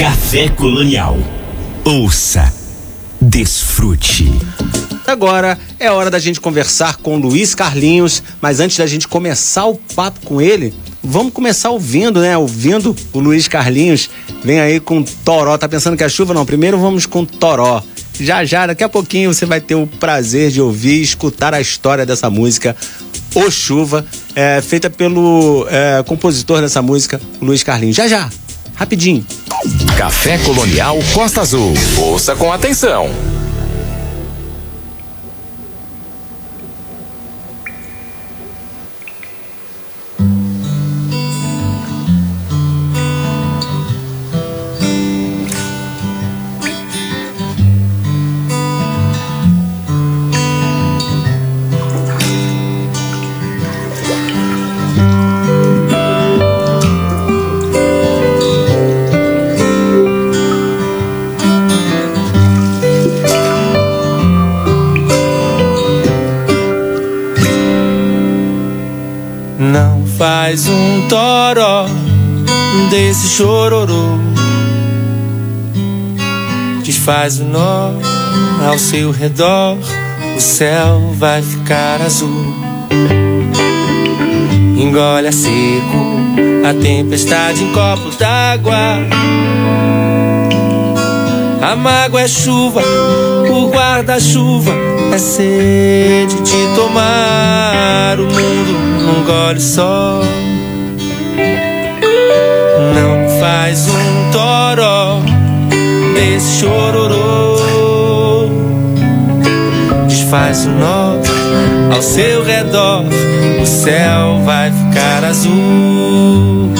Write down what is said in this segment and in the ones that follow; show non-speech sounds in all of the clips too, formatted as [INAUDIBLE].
Café Colonial. Ouça, desfrute. Agora é hora da gente conversar com Luiz Carlinhos, mas antes da gente começar o papo com ele, vamos começar ouvindo, né? Ouvindo o Luiz Carlinhos. Vem aí com Toró. Tá pensando que é chuva? Não, primeiro vamos com Toró. Já já, daqui a pouquinho você vai ter o prazer de ouvir e escutar a história dessa música, O Chuva, é, feita pelo é, compositor dessa música, Luiz Carlinhos. Já já, rapidinho. Café Colonial Costa Azul. Ouça com atenção. Chororô. Desfaz o nó ao seu redor, o céu vai ficar azul. Engole a seco a tempestade em copo d'água. A mágoa é chuva, o guarda-chuva é sede de tomar o mundo num gole só. Faz um toró desse chororô. Desfaz o nó ao seu redor, o céu vai ficar azul.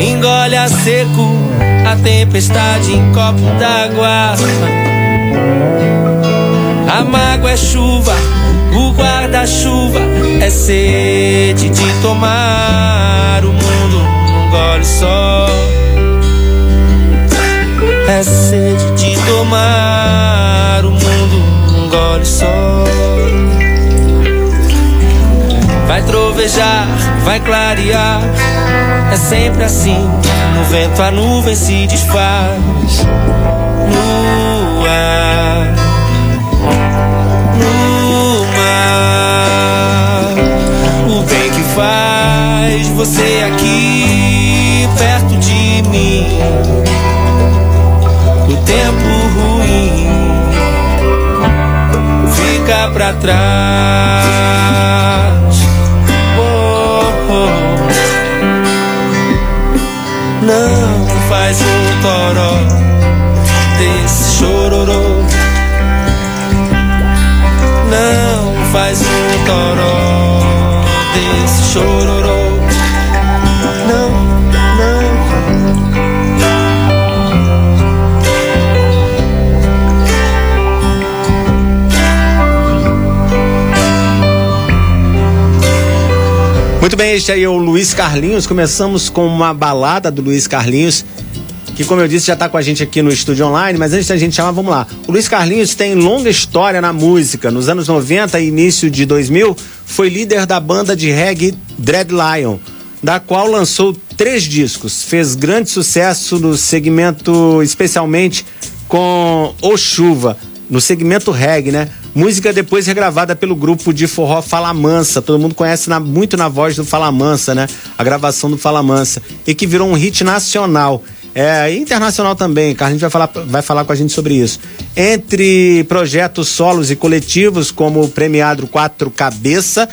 Engole a seco a tempestade em copo d'água. A mágoa é chuva, o guarda-chuva é sede de tomar o mundo num gole só. É sede de tomar o mundo num gole só. Vai trovejar, vai clarear, é sempre assim. No vento a nuvem se desfaz. Ar no mar. O bem que faz você aqui perto de mim. O tempo ruim fica pra trás. Oh, oh. Não faz um toró desse chororô não faz um toró desse chororô. Muito bem, este aí é o Luiz Carlinhos. Começamos com uma balada do Luiz Carlinhos que como eu disse já está com a gente aqui no estúdio online, mas antes da gente chamar, vamos lá. O Luiz Carlinhos tem longa história na música. Nos anos 90 e início de 2000, foi líder da banda de reggae Dread Lion, da qual lançou três discos. Fez grande sucesso no segmento, especialmente com O Chuva, no segmento reggae, né? Música depois regravada pelo grupo de forró Fala Mansa. Todo mundo conhece na, muito na voz do Fala Mansa, né? A gravação do Fala Mansa. E que virou um hit nacional. É, internacional também, Carlinhos vai falar, vai falar com a gente sobre isso. Entre projetos solos e coletivos, como o premiado Quatro Cabeça,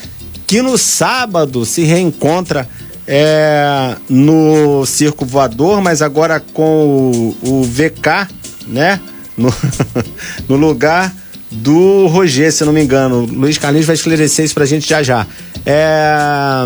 que no sábado se reencontra é, no Circo Voador, mas agora com o, o VK, né? No, [LAUGHS] no lugar do Roger, se não me engano. Luiz Carlinhos vai esclarecer isso pra gente já já. É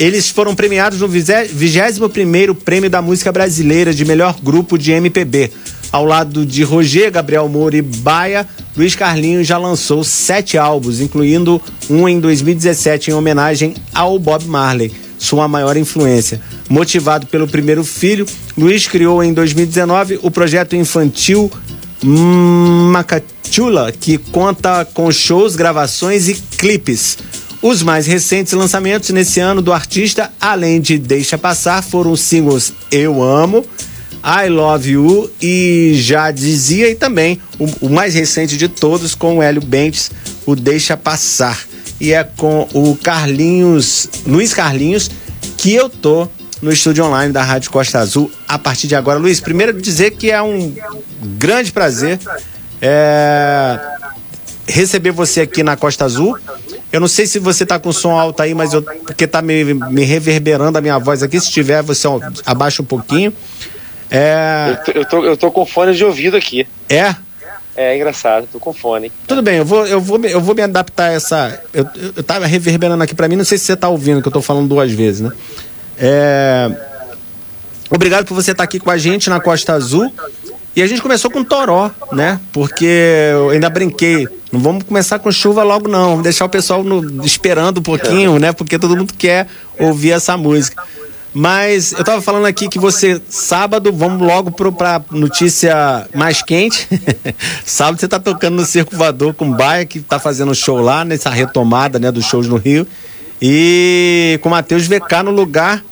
eles foram premiados no 21º Prêmio da Música Brasileira de Melhor Grupo de MPB. Ao lado de Roger, Gabriel Moura e Baia, Luiz Carlinhos já lançou sete álbuns, incluindo um em 2017 em homenagem ao Bob Marley, sua maior influência. Motivado pelo primeiro filho, Luiz criou em 2019 o projeto infantil Macachula, que conta com shows, gravações e clipes. Os mais recentes lançamentos nesse ano do artista, além de Deixa Passar, foram os singles Eu Amo, I Love You e já dizia e também o, o mais recente de todos com o Hélio Bentes, o Deixa Passar. E é com o Carlinhos, Luiz Carlinhos, que eu tô no estúdio online da Rádio Costa Azul a partir de agora. Luiz, primeiro dizer que é um grande prazer é, receber você aqui na Costa Azul. Eu não sei se você tá com som alto aí, mas eu, porque tá me, me reverberando a minha voz aqui. Se tiver, você abaixa um pouquinho. É... Eu, tô, eu, tô, eu tô com fone de ouvido aqui. É? É engraçado, tô com fone. Tudo bem, eu vou, eu vou, eu vou me adaptar a essa. Eu, eu tava reverberando aqui para mim, não sei se você tá ouvindo, que eu tô falando duas vezes, né? É... Obrigado por você estar aqui com a gente na Costa Azul. E a gente começou com Toró, né? Porque eu ainda brinquei. Não vamos começar com chuva logo, não. Vamos deixar o pessoal no, esperando um pouquinho, né? Porque todo mundo quer ouvir essa música. Mas eu tava falando aqui que você, sábado, vamos logo pro, pra notícia mais quente. [LAUGHS] sábado você tá tocando no Circo Voador com o Baia, que tá fazendo show lá, nessa retomada, né, dos shows no Rio. E com o Matheus VK no lugar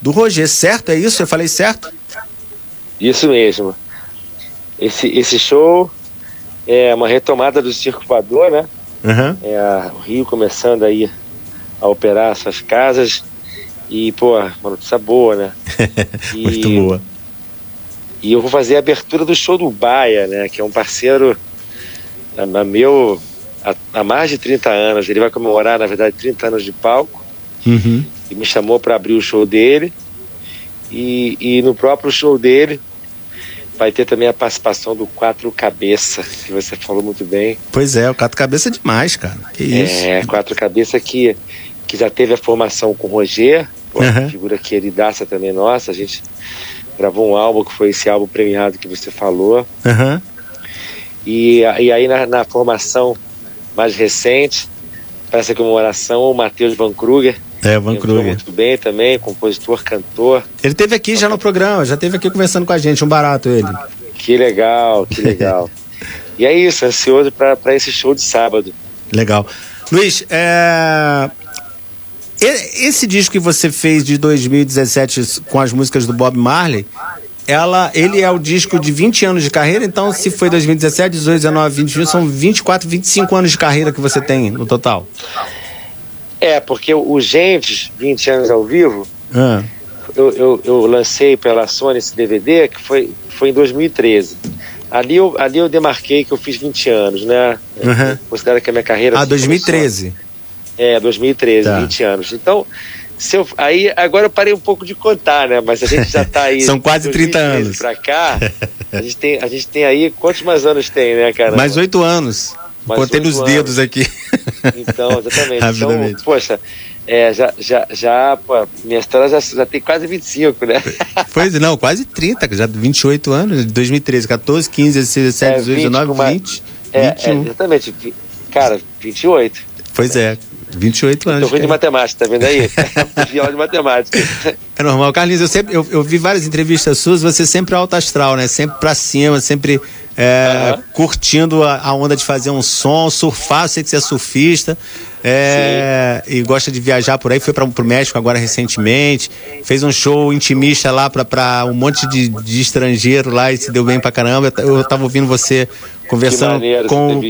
do Roger, certo? É isso? Eu falei certo? Isso mesmo. Esse, esse show é uma retomada do Circo Voador, né? Uhum. É o Rio começando aí a operar suas casas e, pô, uma notícia boa, né? [LAUGHS] E, Muito boa. E eu vou fazer a abertura do show do Baia, né? Que é um parceiro a, a meu há, há, mais de 30 anos. Ele vai comemorar, na verdade, 30 anos de palco. Uhum. E me chamou para abrir o show dele. E, e no próprio show dele vai ter também a participação do Quatro Cabeça, que você falou muito bem. Pois é, o Quatro Cabeça é demais, cara. Que isso. É, Quatro Cabeça que, que já teve a formação com o Roger, uhum. figura queridaça também nossa. A gente gravou um álbum que foi esse álbum premiado que você falou. Uhum. E, e aí na, na, formação mais recente, para essa comemoração, o Matheus Van Kruger. É, Van Kruger. muito bem também, compositor, cantor. Ele teve aqui já no programa, já teve aqui conversando com a gente, um barato ele. Que legal, que [LAUGHS] legal. e é isso, ansioso para esse show de sábado. Legal. Luiz, é, esse disco que você fez de 2017 com as músicas do Bob Marley, ela, ele é o disco de 20 anos de carreira, então se foi 2017, 18, 19, 21, são 24, 25 anos de carreira que você tem no total. É, porque o Gentes, 20 anos ao vivo, ah. eu, eu, eu, lancei pela Sony esse DVD, que foi, foi em 2013. Ali eu, ali eu demarquei que eu fiz 20 anos, né? Uhum. Considero que a minha carreira... Ah, 2013. Começou. É, 2013, tá. 20 anos. Então, se eu, aí agora eu parei um pouco de contar, né? Mas a gente já está aí. [LAUGHS] São quase 30 anos. Para cá, a gente, tem, a gente tem aí. Quantos mais anos tem, né, cara? Mais oito anos. Mais Contei nos anos. dedos aqui. Então, exatamente. [LAUGHS] então, poxa, é, já, já, já, pô, minha história já, já tem quase 25, né? [LAUGHS] Pois não, quase 30, já 28 anos, 2013, 14, 15, 16, 17, 18, 19, 20. É, 21. é, exatamente. Cara, 28. Pois é. 28 anos. Tô ruim de matemática, tá vendo aí? [LAUGHS] Pior de matemática. É normal. Carlinhos, eu, sempre, eu, eu vi várias entrevistas suas, você sempre alto astral, né? Sempre pra cima, sempre é, curtindo a, a, onda de fazer um som, surfar, sei que você é surfista. É, e gosta de viajar por aí, foi para o México agora recentemente, fez um show intimista lá para um monte de, de estrangeiro lá e se deu bem pra caramba. Eu, eu tava ouvindo você conversando com,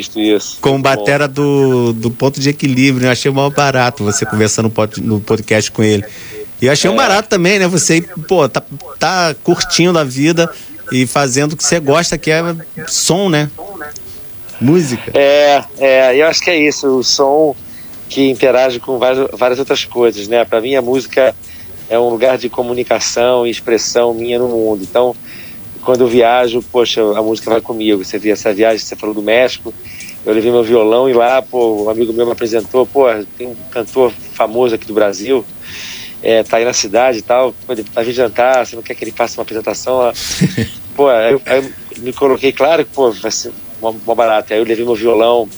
com o Batera do, do Ponto de Equilíbrio, eu achei mal barato você conversando no podcast com ele. E eu achei é. um barato também, né? Você, pô, tá, tá curtindo a vida e fazendo o que você gosta, que é som, né? Música. É, é, eu acho que é isso, o som que interage com várias, várias outras coisas, né? Para mim a música é um lugar de comunicação e expressão minha no mundo. Então, quando eu viajo, poxa, a música vai comigo. Você viu essa viagem, você falou do México, eu levei meu violão e lá, pô, um amigo meu me apresentou, pô, tem um cantor famoso aqui do Brasil, é, tá aí na cidade e tal, vai vir jantar, você não quer que ele faça uma apresentação? [LAUGHS] pô, aí, aí eu me coloquei, claro que, pô, vai ser uma, uma barata. Aí eu levei meu violão,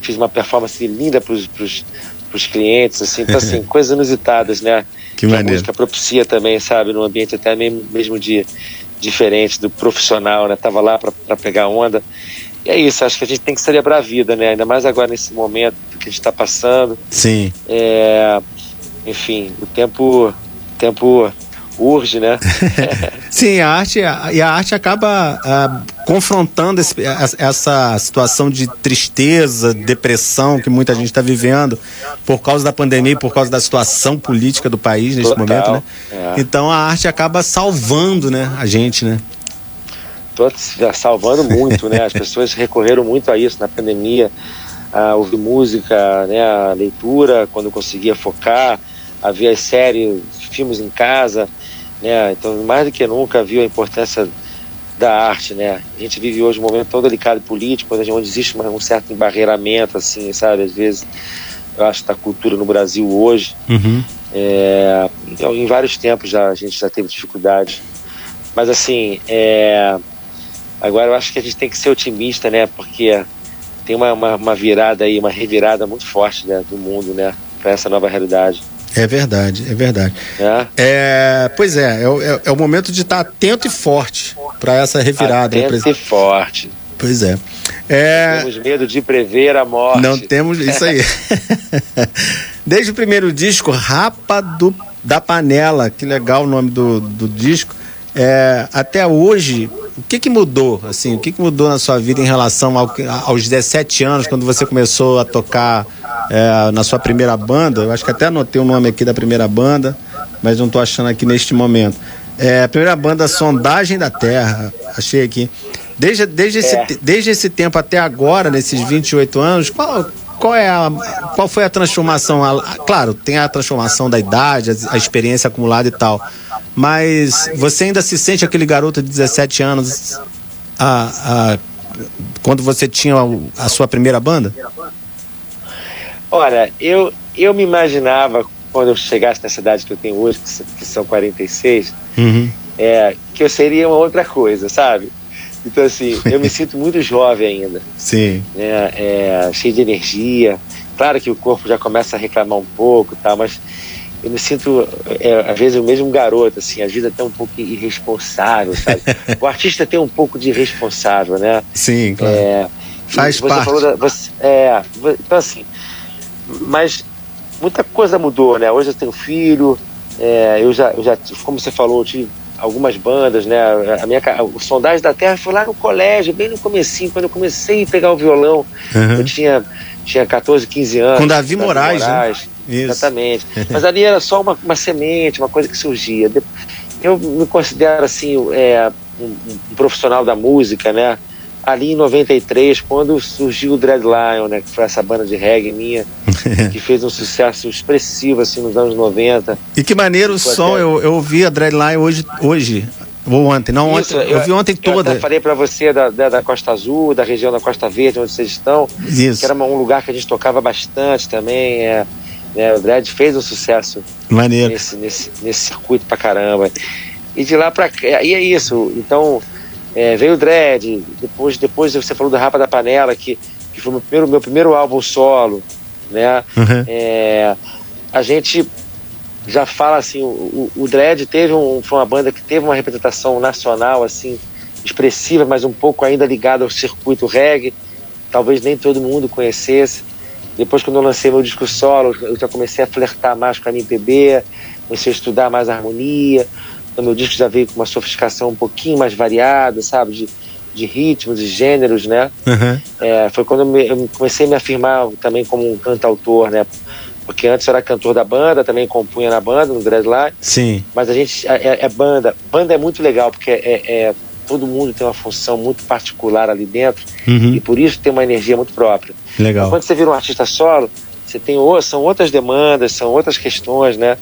fiz uma performance linda pros, pros, pros clientes, assim, então, assim, [LAUGHS] coisas inusitadas, né? Que, que maneiro. a música propicia também, sabe, num ambiente até mesmo, mesmo de diferente do profissional, né? Tava lá para pegar onda. E é isso, acho que a gente tem que celebrar a vida, né? Ainda mais agora nesse momento que a gente está passando. Sim. É, enfim, o tempo, o tempo urge, né? [LAUGHS] Sim, a arte, e a arte acaba ah, confrontando esse, essa situação de tristeza, depressão que muita gente está vivendo por causa da pandemia e por causa da situação política do país neste Total, momento, né? é. Então a arte acaba salvando, né, a gente, né? Tô salvando muito, né? As [LAUGHS] pessoas recorreram muito a isso na pandemia, a ouvir música, né? A leitura, quando conseguia focar, a ver as séries, filmes em casa, né? Então, mais do que nunca viu a importância da arte, né? A gente vive hoje um momento tão delicado e político, onde existe um certo embarreiramento, assim, sabe? Às vezes, eu acho, da cultura no Brasil hoje. Uhum. É, então, em vários tempos já a gente já teve dificuldade. Mas, assim, é, agora eu acho que a gente tem que ser otimista, né? Porque tem uma, uma, uma virada aí, uma revirada muito forte né, do mundo, né? Para essa nova realidade. É verdade, é verdade. É? É, pois é, é, o- é, é o momento de estar atento e forte para essa revirada. Atento e forte. Pois é. É, Temos medo de prever a morte. Não temos isso aí. [LAUGHS] Desde o primeiro disco, Rapa do, da Panela, que legal o nome do, do disco. É, até hoje, o que, que mudou? Assim, o que, que mudou na sua vida em relação ao, aos 17 anos, quando você começou a tocar é, na sua primeira banda? Eu acho que até anotei o nome aqui da primeira banda, mas não estou achando aqui neste momento. É, a primeira banda Sondagem da Terra, achei aqui. Desde, desde, esse, É. desde esse tempo até agora, nesses 28 anos, qual, qual, é a, qual foi a transformação? Claro, tem a transformação da idade, a, experiência acumulada e tal. Mas você ainda se sente aquele garoto de 17 anos a, a- quando você tinha a sua primeira banda? Olha, eu, eu me imaginava, quando eu chegasse na cidade que eu tenho hoje, que são 46, Uhum. é, que eu seria uma outra coisa, sabe? Então, assim, eu me sinto muito jovem ainda, Sim. né? É, cheio de energia. Claro que o corpo já começa a reclamar um pouco, tá? mas eu me sinto, é, às vezes, o mesmo garoto, assim, a vida até um pouco irresponsável, sabe? [LAUGHS] O artista tem um pouco de irresponsável, né? Sim, claro. É, Faz você parte. falou da- você- é, então assim, mas muita coisa mudou, né? Hoje eu tenho filho, é, eu já, eu já, como você falou, eu tive algumas bandas, né? A minha, o Sondagem da Terra foi lá no colégio, bem no comecinho, quando eu comecei a pegar o violão, Uhum. eu tinha, tinha 14, 15 anos. Com Davi Moraes, né? Isso. Exatamente. [LAUGHS] Mas ali era só uma, uma semente, uma coisa que surgia. Eu me considero assim é, um, um profissional da música, né? Ali em 93, quando surgiu o Dread Lion, né? Que foi essa banda de reggae minha, [LAUGHS] que fez um sucesso expressivo assim nos anos 90. E que maneiro o som, até- eu, eu ouvi a Dreadline hoje, hoje, ou ontem, não Isso, ontem, eu, vi ontem Eu toda. até falei para você da, da, da Costa Azul, da região da Costa Verde, onde vocês estão, Isso, que era um lugar que a gente tocava bastante também. É, né? O Dread fez um sucesso maneiro. nesse, nesse, nesse circuito pra caramba. E de lá pra cá, e é isso. Então, é, veio o Dread, depois, depois você falou do Rapa da Panela, que, que foi o meu primeiro, meu primeiro álbum solo, né? Uhum. É, a gente já fala assim, o, o, Dread teve um, foi uma banda que teve uma representação nacional, assim, expressiva, mas um pouco ainda ligada ao circuito reggae, talvez nem todo mundo conhecesse. Depois, quando eu lancei meu disco solo, eu já comecei a flertar mais com a MPB, comecei a estudar mais a harmonia. Então, meu disco já veio com uma sofisticação um pouquinho mais variada, sabe? De, de ritmos e gêneros, né? Uhum. É, foi quando eu, me- eu comecei a me afirmar também como um cantautor, né? Porque antes eu era cantor da banda, também compunha na banda, no Dreadline, Sim, mas a gente é, é- é banda. Banda é muito legal, porque é, é- todo mundo tem uma função muito particular ali dentro Uhum. e por isso tem uma energia muito própria. legal. Quando você vira um artista solo, você tem são outras demandas, são outras questões, né?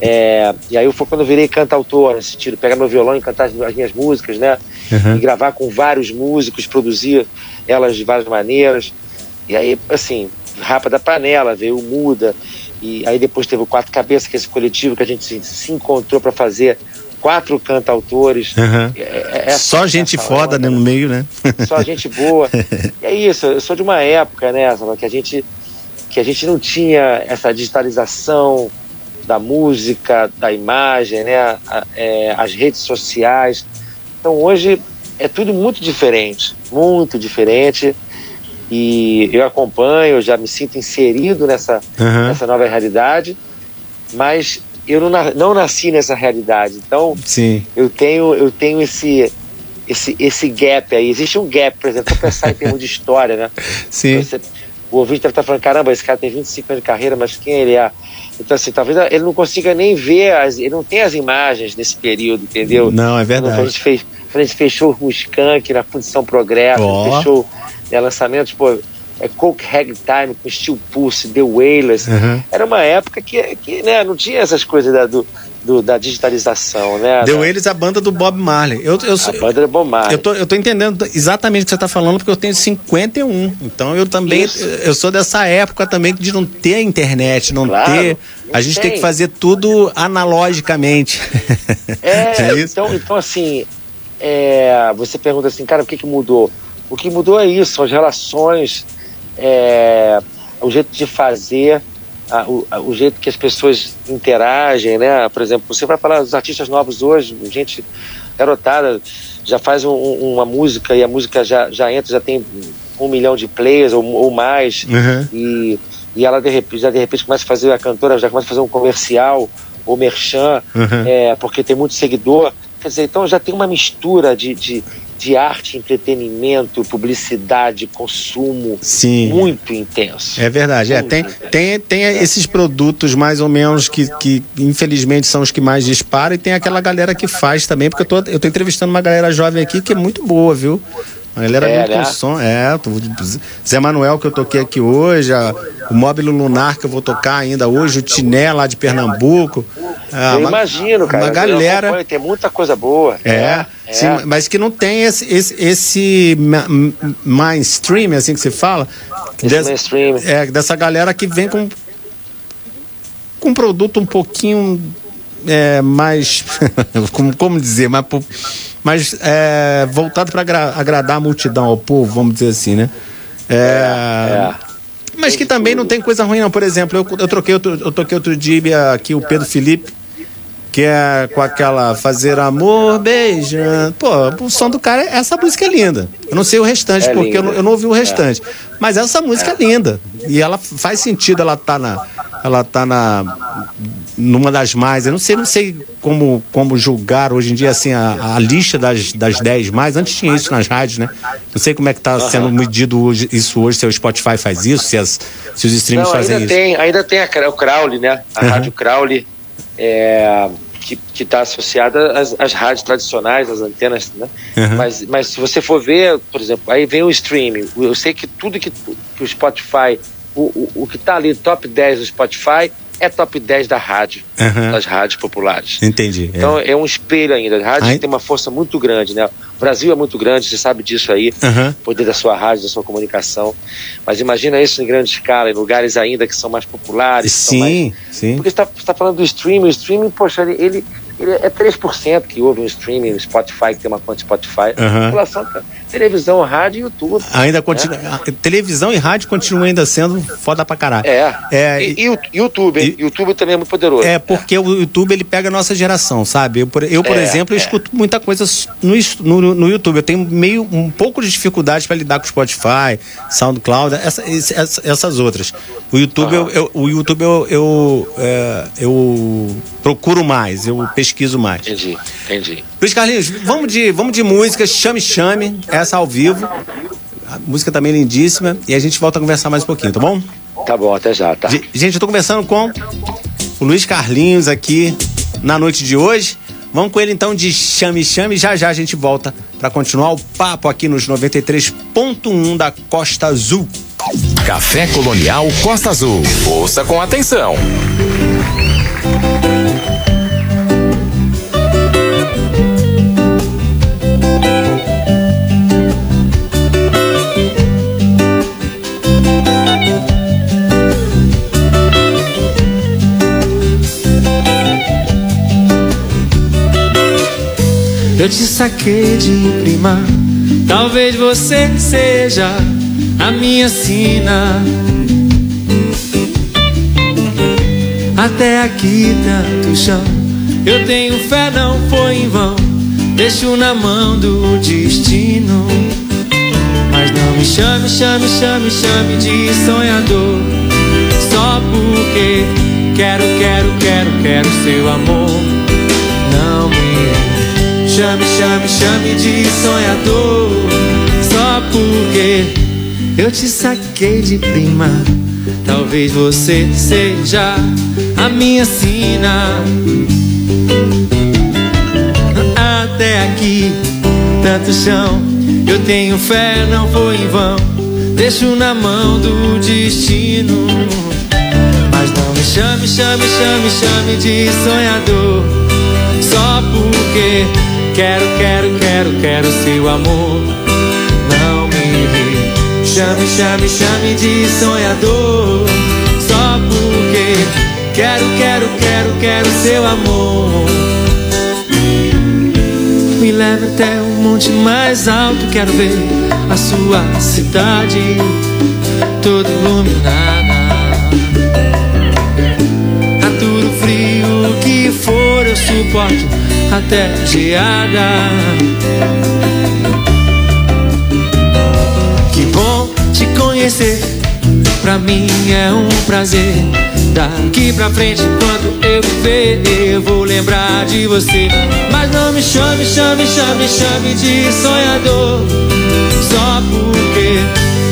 É, e aí foi quando eu virei cantautor, nesse sentido, pegar meu violão e cantar as, as minhas músicas, né? Uhum. E gravar com vários músicos, produzir elas de várias maneiras. E aí, assim, Rapa da Panela, veio Muda, e aí depois teve o Quatro Cabeças, que é esse coletivo que a gente se, se encontrou para fazer quatro cantautores. Uhum. É- é- é- Só gente essa foda né, no meio, né? só gente boa. [LAUGHS] É isso, eu sou de uma época, né, que a gente que a gente não tinha essa digitalização da música, da imagem, né, é, as redes sociais. Então hoje é tudo muito diferente, muito diferente. E eu acompanho, eu já me sinto inserido nessa, Uhum. nessa nova realidade, mas eu não, não nasci nessa realidade. Então, Sim. eu tenho, eu tenho esse, esse, esse gap aí. Existe um gap, por exemplo, para pensar em termos de história, né? [LAUGHS] Sim. Você- o ouvinte deve estar falando, caramba, esse cara tem 25 anos de carreira, mas quem ele é? Então, assim, talvez ele não consiga nem ver, as, ele não tem as imagens desse período, entendeu? Não, é Quando a verdade. gente, fez, quando a gente fechou o Skank na Fundição Progresso, Ó. fechou né, lançamentos, pô, é Coke Ragtime com Steel Pulse, The Wailers. Uhum. Era uma época que, que né, não tinha essas coisas da, do, do- da digitalização, né? Deu da, eles a banda do Bob Marley. Eu, eu, A sou- banda era Bob Marley. eu, tô, eu tô entendendo exatamente o que você tá falando, porque eu tenho 51. Então eu também. Isso. Eu sou dessa época também de não ter internet, não Claro, ter. não A gente tem tem. que fazer tudo analogicamente. [LAUGHS] É, isso? então, então assim, é, você pergunta assim, cara, o que, que mudou? O que mudou é isso, as relações, é, o jeito de fazer, a- o, a- o jeito que as pessoas interagem, né? Por exemplo, você vai falar dos artistas novos hoje, gente garotada já faz um- um- uma música e a música já, já entra, já tem um milhão de players ou, ou mais Uhum. e, e ela de repente, já de repente começa a fazer a cantora já começa a fazer um comercial ou merchan Uhum. é, porque tem muito seguidor quer dizer então já tem uma mistura de, de, de arte entretenimento publicidade consumo Sim. muito intenso É verdade, é, tem, tem, tem esses produtos mais ou menos que, que infelizmente são os que mais disparam e tem aquela galera que faz também, porque eu tô, eu tô entrevistando uma galera jovem aqui que é muito boa, viu? Uma galera É, né? som, é, tô- Zé Manuel que eu toquei aqui hoje, a- o Móvel Lunar que eu vou tocar ainda hoje, o Tiné lá de Pernambuco. Ah, eu uma- imagino cara Uma galera. acompanho, tem muita coisa boa É, é. sim, mas que não tem esse, esse, esse mainstream, assim que se fala. Esse des- mainstream. É, dessa galera que vem com, com um produto um pouquinho é, mais. [LAUGHS] como, como dizer? Mais, mais é, voltado para agradar a multidão, ao povo, vamos dizer assim, né? É, é. Mas que também não tem coisa ruim, não. Por exemplo, eu, eu, troquei outro, eu toquei outro dia aqui o Pedro Felipe, que é com aquela Fazer Amor Beijando. Pô, o som do cara, essa música é linda. Eu não sei o restante, É porque eu, não- eu não ouvi o restante. Mas essa música é. linda. E ela faz sentido, ela tá na. Ela tá na. Numa das mais. Eu não sei, não sei como, como julgar hoje em dia assim, a, a lista das, das 10 mais. Antes tinha isso nas rádios, né? Não sei como é que tá sendo medido hoje, isso hoje, se o Spotify faz isso, se, as, se os streams Não, fazem ainda isso. tem, ainda tem a, o Crowley, né? A Uhum. Rádio Crowley, é, que está associada às, às rádios tradicionais, às antenas, né? Uhum. Mas, mas se você for ver, por exemplo, aí vem o streaming. Eu sei que tudo que, que o Spotify, o, o, o que está ali top 10 do Spotify é top 10 da rádio, Uhum. das rádios populares. Entendi. é. Então é um espelho ainda. A rádio Ai- tem uma força muito grande, né? O Brasil é muito grande, você sabe disso aí Uhum. poder da sua rádio, da sua comunicação. Mas imagina isso em grande escala, em lugares ainda que são mais populares. são mais- Sim, sim. Porque você está falando do streaming, o streaming, poxa, ele, ele, é 3% que ouve um streaming, o Spotify, que tem uma conta Spotify. Aham. A população, tá- televisão, rádio e YouTube. Ainda continua. a- Televisão e rádio continuam ainda sendo foda pra caralho. É. É, e, e o YouTube, e- YouTube também é muito poderoso. É porque o YouTube ele pega a nossa geração, sabe? Eu, por, eu, por É, exemplo, eu é. escuto muita coisa no, no, no YouTube. Eu tenho meio um pouco de dificuldade para lidar com Spotify, SoundCloud, essa, essa- essas outras. O YouTube, eu, eu- o YouTube eu, eu, é, eu procuro mais, eu pesquiso mais. Entendi, entendi. Luiz Carlinhos, vamos de, vamos de música, chame chame, essa ao vivo. A música também lindíssima e a gente volta a conversar mais um pouquinho, tá bom? Tá bom, até já, tá? Ge- Gente, eu tô conversando com o Luiz Carlinhos aqui na noite de hoje. Vamos com ele então de Chame Chame. Já já a gente volta para continuar o papo aqui nos 93.1 da Costa Azul. Café Colonial Costa Azul. Ouça com atenção. Eu te saquei de prima. Talvez você seja a minha sina. Até aqui tanto chão. Eu tenho fé, não foi em vão. Deixo na mão do destino. Mas não me chame, chame, chame, chame de sonhador. Só porque Quero, quero, quero, quero seu amor. Chame, chame, chame de sonhador. Só porque eu te saquei de prima. Talvez você seja a minha sina. Até aqui, tanto chão. Eu tenho fé, não foi em vão. Deixo na mão do destino. Mas não me chame, chame, chame, chame de sonhador. Só porque quero, quero, quero, quero seu amor. Não me chame, chame, chame de sonhador. Só porque quero, quero, quero, quero seu amor. Me leve até um monte mais alto, quero ver a sua cidade toda iluminada. A tudo frio que for, eu suporto até geada. Que bom te conhecer, pra mim é um prazer. Daqui pra frente, enquanto eu viver, eu vou lembrar de você. Mas não me chame, chame, chame, chame de sonhador. Só porque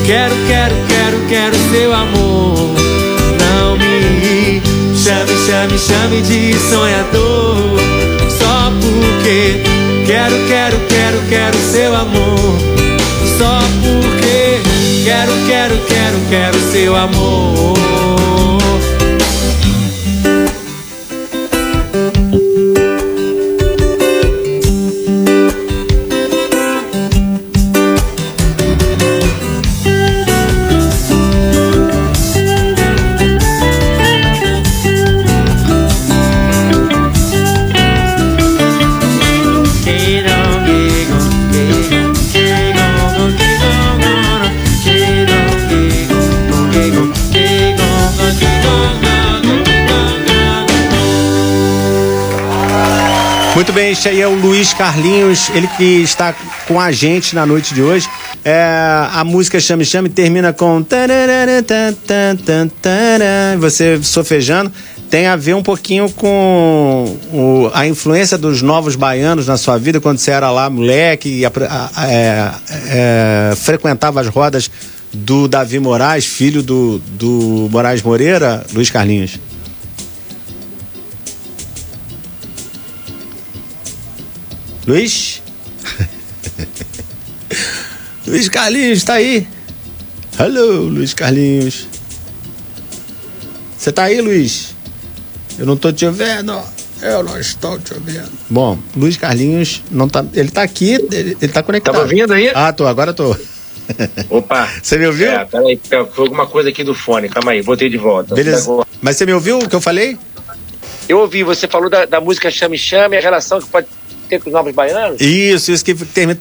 quero, quero, quero, quero seu amor. Não me chame, chame, chame de sonhador. Quero, quero, quero, quero seu amor. Só porque quero, quero, quero, quero seu amor. Este aí é o Luiz Carlinhos, ele que está com a gente na noite de hoje. É, a música Chame Chame termina com você sofejando. Tem a ver um pouquinho com o- a influência dos novos baianos na sua vida, quando você era lá moleque e a- a- é, é, frequentava as rodas do Davi Moraes, filho do, do Moraes Moreira, Luiz Carlinhos. Luiz? [LAUGHS] Luiz Carlinhos, tá aí? Hello, Luiz Carlinhos. Você tá aí, Luiz? Eu não tô te ouvindo. Eu não estou te ouvindo. Bom, Luiz Carlinhos não tá. Ele tá aqui, ele, ele tá conectado. Tava ouvindo aí? Ah, tô, agora tô. Opa. [LAUGHS] Você me ouviu? É, peraí, foi alguma coisa aqui do fone. Calma aí, botei de volta. Beleza. Agora- Mas você me ouviu o que eu falei? Eu ouvi, você falou da, da música Chame Chame, a relação que pode ter com os novos baianos? Isso, isso que termina.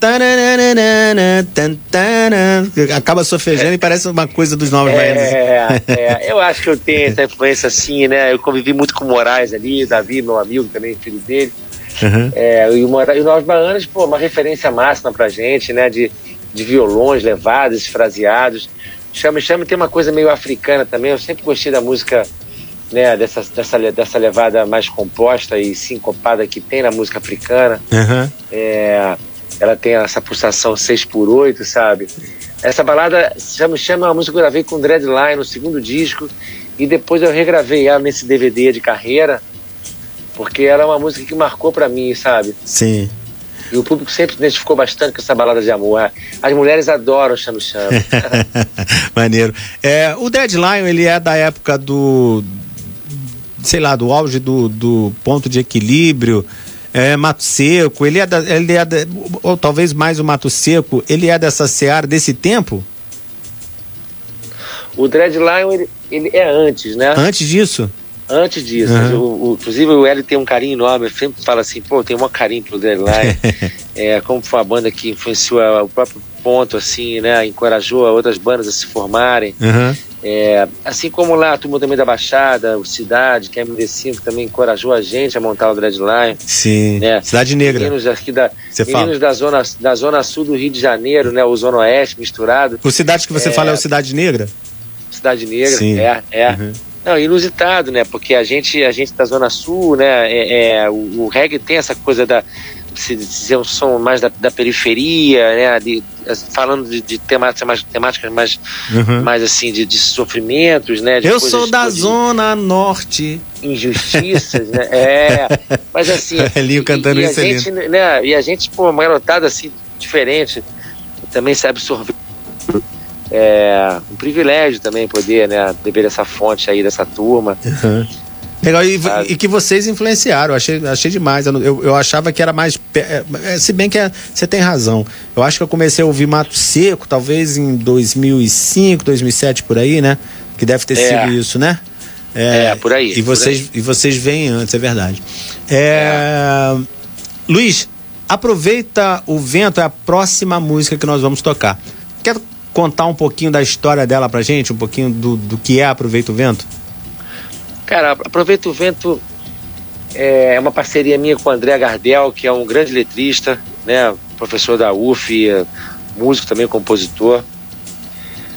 Acaba sofejando e parece uma coisa dos novos baianos. É, é, eu acho que eu tenho essa influência assim, né? Eu convivi muito com o Moraes ali, Davi, meu amigo também, filho dele. Uhum. É, e o e os Novos Baianos, pô, uma referência máxima pra gente, né? De, de violões levados, fraseados. Chame Chame tem uma coisa meio africana também. Eu sempre gostei da música, né? Dessa, dessa, dessa levada mais composta e sincopada que tem na música africana. Uhum. É, ela tem essa pulsação 6 por 8 sabe? Essa balada chama, chama uma música que eu gravei com Dreadline no segundo disco e depois eu regravei ela nesse DVD de carreira porque ela é uma música que marcou pra mim, sabe? Sim. E o público sempre se identificou bastante com essa balada de amor. As mulheres adoram Chame Chame. [LAUGHS] Maneiro. É, o Deadline, ele é da época do. Sei lá, do auge do, do ponto de equilíbrio. É, Mato Seco, ele é, da, ele é da, ou talvez mais o Mato Seco, ele é dessa seara desse tempo? o Dreadline, ele, ele é antes, né? Antes disso? Antes disso. Uhum. O, o, inclusive o Hélio tem um carinho enorme. Eu sempre falo assim, pô, tenho um maior carinho pelo Dreadline. [LAUGHS] é, como foi uma banda que influenciou a- o próprio ponto, assim, né? Encorajou outras bandas a se formarem. Uhum. É, assim como lá a turma também da Baixada, o Cidade, que é MD5, também encorajou a gente a montar o Dreadline. Sim. É. Cidade Negra. Meninos aqui da, Você meninos da zona, da zona sul do Rio de Janeiro, né? O Zona Oeste misturado. O cidade que você É. fala é o Cidade Negra? Cidade Negra, Sim. é, é. Uhum. Não, inusitado, né? Porque a gente, a gente da Zona Sul, né? É, é, o, o reggae tem essa coisa da se dizer um som mais da, da periferia, né? De, falando de, de temáticas mais, temáticas mais, Uhum. mais assim, de, de sofrimentos, né? de Eu sou da zona norte. Injustiças, né? [LAUGHS] É. Mas assim. Elinho cantando e, e isso a ali. gente, né? E a gente, pô, uma garotada assim, diferente, também se absorver. É um privilégio também poder, né, beber dessa fonte aí, dessa turma. Legal, e, e que vocês influenciaram, achei, achei demais. Eu, eu, achava que era mais. é, é, Se bem que é- você tem razão. Eu acho que eu comecei a ouvir Mato Seco, talvez em 2005, 2007, por aí, né? Que deve ter É. sido isso, né? É, por aí, E vocês, e vocês vêm antes, é verdade. É, Luiz, aproveita o vento, é a próxima música que nós vamos tocar. Quer contar um pouquinho da história dela pra gente? Um pouquinho do, do que é Aproveita o Vento? Cara, aproveita o vento. É uma parceria minha com o André Gardel, que é um grande letrista, né? Professor da UF, é músico também, compositor.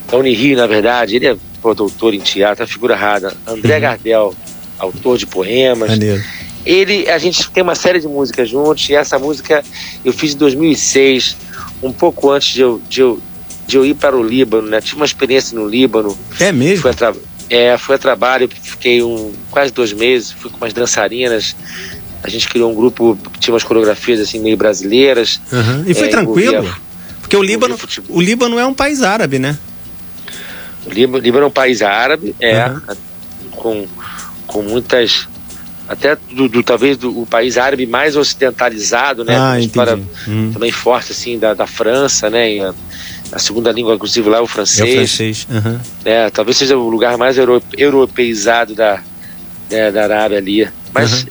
Da Unirio, na verdade. Ele é pô, doutor em teatro, é figura rara. André Gardel, autor de poemas. Maneiro. Ele, a gente tem uma série de músicas juntos, e essa música eu fiz em 2006, um pouco antes de eu, de eu, de eu ir para o Líbano, né? Tive uma experiência no Líbano, É mesmo? Fui a, tra é, fui a trabalho, fiquei um, quase dois meses, fui com umas dançarinas. A gente criou um grupo, tinha umas coreografias assim meio brasileiras. Uhum. E foi É, tranquilo? envolvia- Porque o Líbano, futebol. o Líbano é um país árabe, né? O Líbano, Líbano é um país árabe, é, Uhum. com, com muitas. Até do, do- talvez do, o país árabe mais ocidentalizado, né? Ah, entendi. história Hum. também forte assim da, da França, né? E a, segunda língua, inclusive, lá é o É o francês. francês. Uhum. né? Talvez seja o lugar mais euro, europeizado da, né, da Arábia ali. Mas Uhum.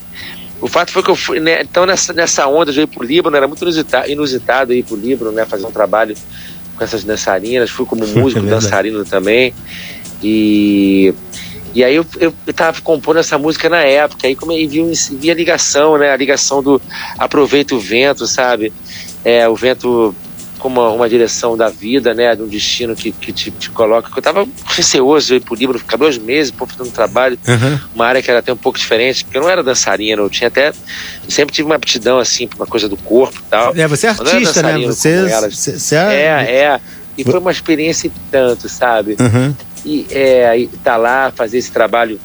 o fato foi que eu fui, né, então nessa, nessa onda de ir pro Líbano, era muito inusitado, inusitado ir pro Líbano, né, fazer um trabalho com essas dançarinas, fui como [LAUGHS] músico É dançarino também. E e aí eu, eu, eu tava compondo essa música na época, aí como vi, vi a ligação, né, a ligação do aproveita o vento, sabe? É, o vento como uma, uma direção da vida, né, de um destino que, que te, te coloca. Eu tava receoso de ir pro Líbano, ficar dois meses, pô, fazendo trabalho, Uhum. uma área que era até um pouco diferente, porque eu não era dançarino, eu tinha até, eu sempre tive uma aptidão, assim, pra uma coisa do corpo e tal. É, você é artista, né? Você, elas. você, você É, é, e foi uma experiência e tanto, sabe? Uhum. e é, tá lá, fazer esse trabalho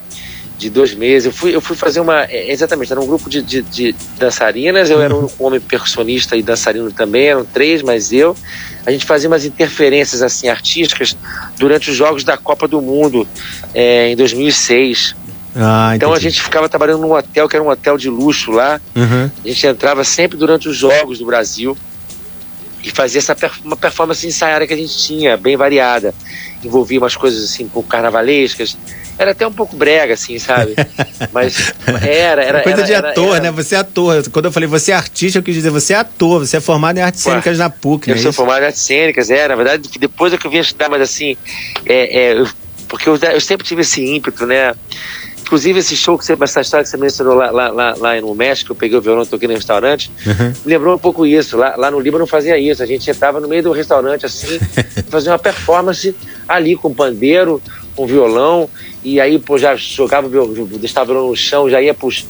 de dois meses. Eu fui, eu fui fazer uma. é, Exatamente, era um grupo de, de, de dançarinas, eu era um homem percussionista e dançarino também, eram três, mas eu. A gente fazia umas interferências assim artísticas durante os Jogos da Copa do Mundo é, em 2006. Ah, Então a gente ficava trabalhando num hotel que era um hotel de luxo lá. Uhum. A gente entrava sempre durante os Jogos do Brasil e fazia essa perf- uma performance ensaiada que a gente tinha, bem variada. Envolvia umas coisas assim, um pouco carnavalescas. Era até um pouco brega, assim, sabe? [LAUGHS] Mas era, era. Coisa era- de ator, era- né? Você é ator. Quando eu falei você é artista, eu quis dizer você é ator. Você é formado em artes Ué, cênicas na PUC, Eu né? sou Isso? formado em artes cênicas, é, na verdade, depois é que eu vim estudar, mas assim, é, é, eu- porque eu, eu sempre tive esse ímpeto, né? Inclusive esse show que você, essa história que você mencionou lá, lá, lá, lá no México, eu peguei o violão, toquei no restaurante, Uhum. me lembrou um pouco isso. Lá, lá no Líbano fazia isso. A gente entrava no meio do restaurante assim, [LAUGHS] fazia uma performance ali com pandeiro, com violão, e aí pô, já jogava o violão, deixava o violão no chão, já ia pros,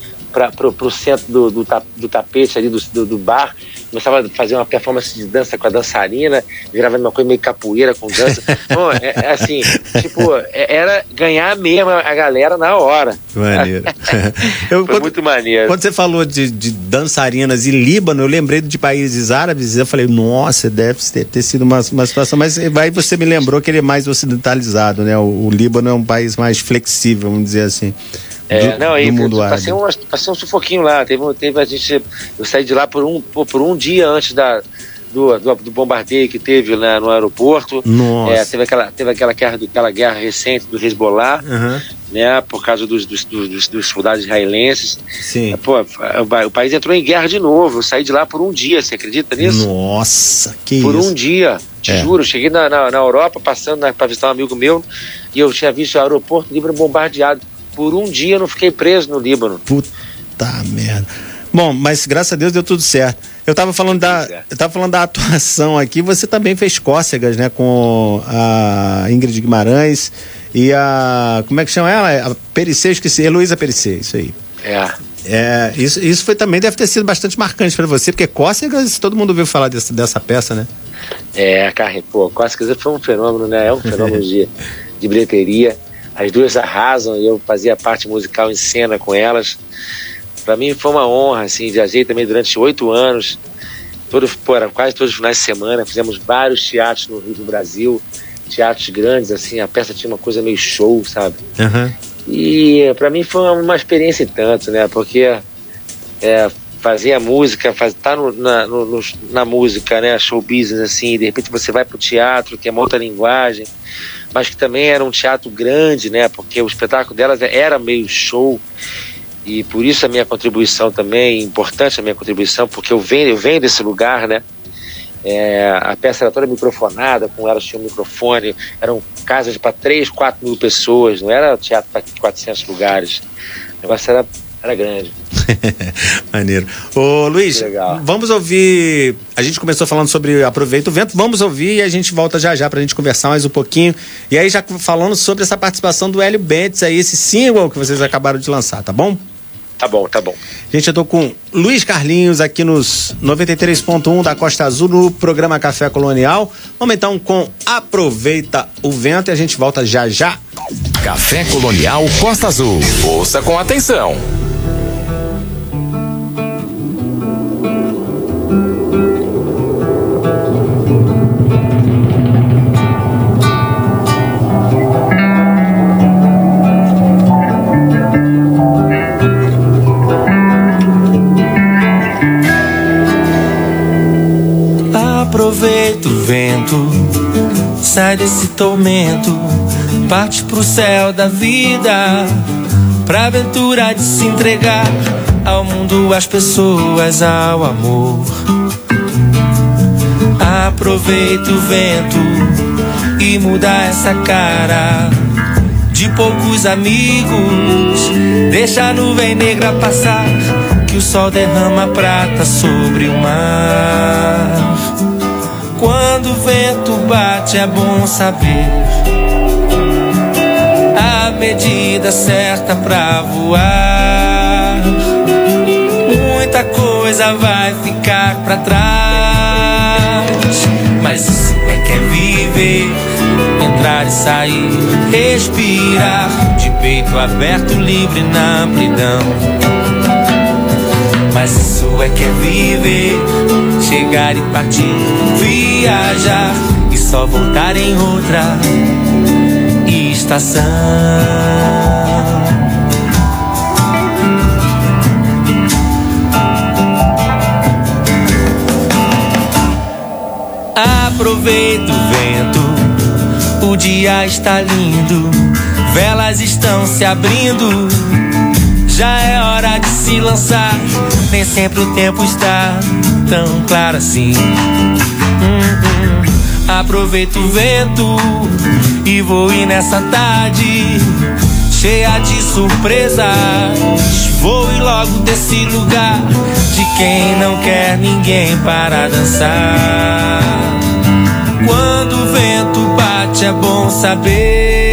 pro, pro centro do, do, do tapete ali do, do, do bar, começava a fazer uma performance de dança com a dançarina, virava uma coisa meio capoeira com dança. [LAUGHS] Bom, é, é assim, tipo, é- era ganhar mesmo a galera na hora. Maneiro. [LAUGHS] eu, Foi quando, muito maneiro. quando você falou de, de dançarinas e Líbano, eu lembrei de países árabes eu falei, nossa, deve ter, ter sido uma, uma situação. Mas aí você me lembrou que ele é mais ocidentalizado, né? O, o Líbano é um país mais flexível, vamos dizer assim. É, do, não, aí do mundo eu árabe. passei um, passei um sufoquinho lá. Teve, teve a gente. Eu saí de lá por um, por, um dia antes da, do, do, do bombardeio que teve no aeroporto. É, teve aquela, teve aquela, guerra, aquela guerra recente do Hezbollah, Aham, né? Por causa dos, dos, dos, dos soldados israelenses. Sim. Pô, o, o país entrou em guerra de novo. Eu saí de lá por um dia, você acredita nisso? Nossa, que por isso. um dia, te É. juro. Cheguei na, na, na Europa, passando para visitar um amigo meu, e eu tinha visto o aeroporto Líbano bombardeado. Por um dia eu não fiquei preso no Líbano. Puta merda. Bom, mas graças a Deus deu tudo certo. Eu tava falando da, eu tava falando da atuação aqui. Você também fez cócegas, né, com a Ingrid Guimarães e a como é que chama ela? A Perissé, esqueci, Heloísa Perissé, isso aí. É. É, isso, isso foi também deve ter sido bastante marcante para você, porque cócegas, todo mundo ouviu falar dessa, dessa peça, né? É, Carne, pô, Cócegas foi um fenômeno, né? É um [LAUGHS] fenômeno de, de bilheteria. As duas arrasam e eu fazia parte musical em cena com elas. Para mim foi uma honra, assim, viajei também durante oito anos, todo, pô, quase todos os finais de semana, fizemos vários teatros no Rio do Brasil, teatros grandes, assim, a peça tinha uma coisa meio show, sabe? Uhum. E para mim foi uma experiência e tanto, né? Porque é, fazer a música, faz, tá no, na, no, na música, né? Show business, assim, de repente você vai pro teatro, que é uma outra linguagem, mas que também era um teatro grande, né? Porque o espetáculo delas era meio show. E por isso a minha contribuição também, importante a minha contribuição, porque eu venho, eu venho desse lugar, né? É, a peça era toda microfonada, com elas tinham um microfone, eram casas para 3, 4 mil pessoas, não era teatro para 400 lugares. O negócio era, era grande. [LAUGHS] Maneiro. Ô Luiz, Legal. vamos ouvir. A gente começou falando sobre Aproveita o Vento, vamos ouvir e a gente volta já já pra gente conversar mais um pouquinho. E aí, já falando sobre essa participação do Hélio Bentes aí, esse single que vocês acabaram de lançar, tá bom? Tá bom, tá bom. Gente, eu tô com Luiz Carlinhos aqui nos 93.1 da Costa Azul no programa Café Colonial. Vamos então com Aproveita o Vento e a gente volta já já. Café Colonial Costa Azul. Ouça com atenção. Aproveita o vento, sai desse tormento, parte pro céu da vida, pra aventura de se entregar ao mundo, às pessoas, ao amor. Aproveita o vento e muda essa cara de poucos amigos. Deixa a nuvem negra passar, que o sol derrama prata sobre o mar. Quando o vento bate, é bom saber a medida certa pra voar. Muita coisa vai ficar pra trás, mas isso é que é viver. Entrar e sair, respirar, de peito aberto, livre na amplidão. Mas isso é que é viver, chegar e partir, viajar e só voltar em outra estação. Aproveita o vento, o dia está lindo, velas estão se abrindo. Já é hora de se lançar. Nem sempre o tempo está tão claro assim. Hum, hum. Aproveita o vento e voe nessa tarde cheia de surpresas. Voe logo desse lugar de quem não quer ninguém para dançar. Quando o vento bate é bom saber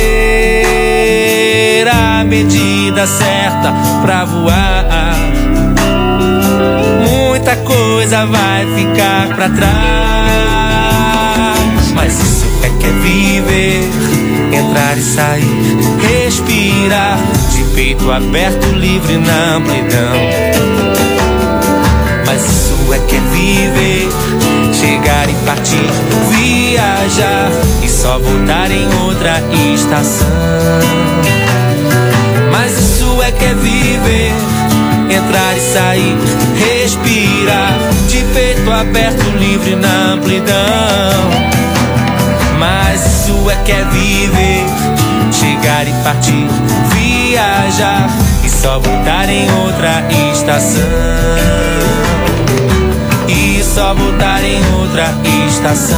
medida certa pra voar. Muita coisa vai ficar pra trás, mas isso é que é viver, entrar e sair, respirar, de peito aberto, livre na amplidão. Mas isso é que é viver, chegar e partir, viajar e só voltar em outra estação. Mas isso é que é viver, entrar e sair, respirar, de peito aberto, livre na amplidão. Mas isso é que é viver, chegar e partir, viajar e só voltar em outra estação. E só voltar em outra estação.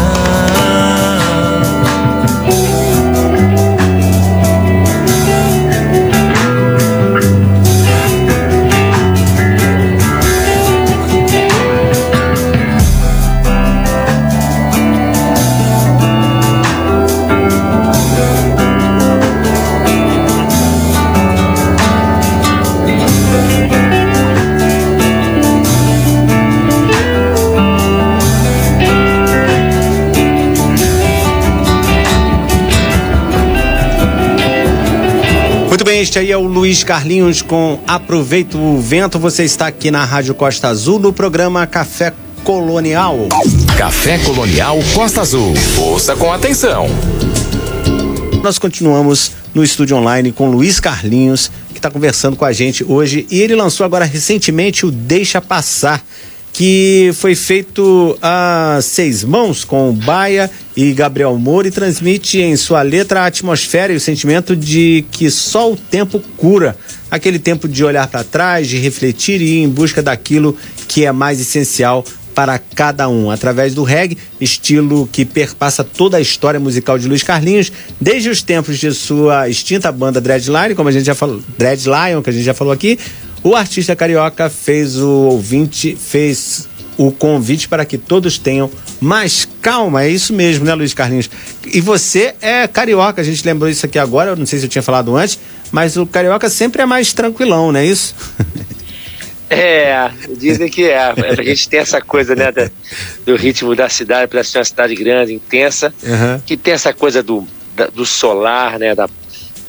Este aí é o Luiz Carlinhos com Aproveita o Vento. Você está aqui na Rádio Costa Azul no programa Café Colonial. Café Colonial Costa Azul. Ouça com atenção. Nós continuamos no estúdio online com Luiz Carlinhos, que está conversando com a gente hoje. E ele lançou agora recentemente o Deixa Passar, que foi feito a seis mãos com Baia e Gabriel Moura e transmite em sua letra a atmosfera e o sentimento de que só o tempo cura. Aquele tempo de olhar para trás, de refletir e ir em busca daquilo que é mais essencial para cada um, através do reggae, estilo que perpassa toda a história musical de Luiz Carlinhos, desde os tempos de sua extinta banda Dreadline, como a gente já falou, Dreadlion, que a gente já falou aqui, o artista carioca fez o ouvinte, fez o convite para que todos tenham mais calma. É isso mesmo, né, Luiz Carlinhos? E você é carioca, a gente lembrou isso aqui agora, eu não sei se eu tinha falado antes, mas o carioca sempre é mais tranquilão, não é isso? [LAUGHS] É, dizem que é. A gente tem essa coisa, né, da, do ritmo da cidade, para ser uma cidade grande, intensa, Uhum. que tem essa coisa do, da- do solar, né, da,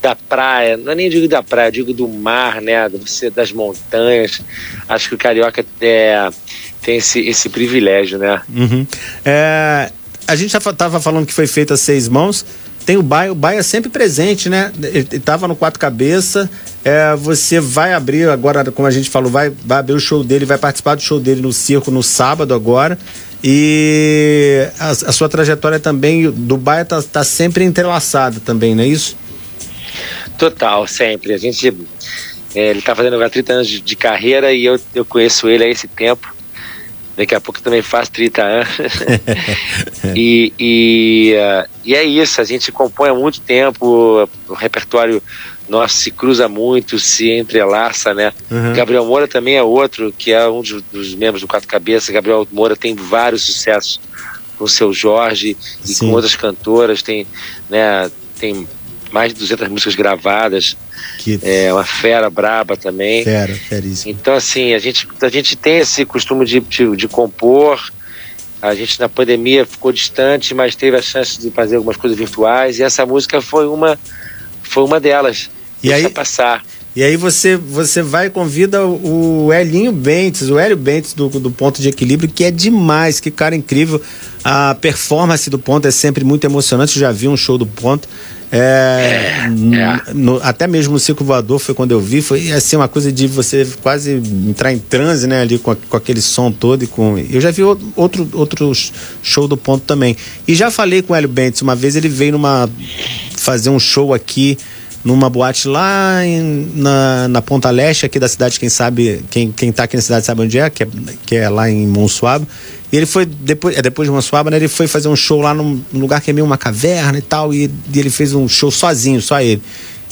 da praia. Não é nem digo da praia, digo do mar, né, você- das montanhas. Acho que o carioca é, tem esse, esse privilégio, né? Uhum. É, a gente já estava falando que foi feito a seis mãos. Tem o Baia, o Baia é sempre presente, né? Ele estava no Quatro Cabeça. É, você vai abrir agora, como a gente falou, vai, vai abrir o show dele, vai participar do show dele no circo no sábado agora. E a, a sua trajetória também do Baia tá, tá sempre entrelaçada também, não é isso? Total, sempre. A gente. é, ele tá fazendo agora 30 anos de, de carreira e eu, eu conheço ele há esse tempo. Daqui a pouco também faço 30 anos. [LAUGHS] e, e, ah, e é isso, a gente compõe há muito tempo, o repertório nosso se cruza muito, se entrelaça, né? Uhum. Gabriel Moura também é outro, que é um dos, dos membros do Quatro Cabeças. Gabriel Moura tem vários sucessos com o seu Jorge e Sim. com outras cantoras, tem, né, tem mais de 200 músicas gravadas, Que é uma fera braba também. fera, feríssimo. Então, assim, a gente, a gente tem esse costume de, de, de compor. A gente, na pandemia, ficou distante, mas teve a chance de fazer algumas coisas virtuais. E essa música foi uma, foi uma delas. E Deixa aí- passar. E aí você, você vai e convida o o Elinho Bentes, o Hélio Bentes do, do Ponto de Equilíbrio, que é demais, que cara incrível. A performance do Ponto é sempre muito emocionante, eu já vi um show do Ponto. É, é. no- até mesmo no Circo Voador foi quando eu vi, foi assim uma coisa de você quase entrar em transe, né, ali com, a- com aquele som todo e com... Eu já vi o- outro, outro show do Ponto também. E já falei com o Hélio Bentes, uma vez ele veio numa... fazer um show aqui numa boate lá em- na, na Ponta Leste aqui da cidade, quem sabe, quem, quem tá aqui na cidade sabe onde é, que é, que é lá em Monsuaba. E ele foi, depois, é depois de Monsuaba, né, ele foi fazer um show lá num, num lugar que é meio uma caverna e tal, e, e ele fez um show sozinho, só ele.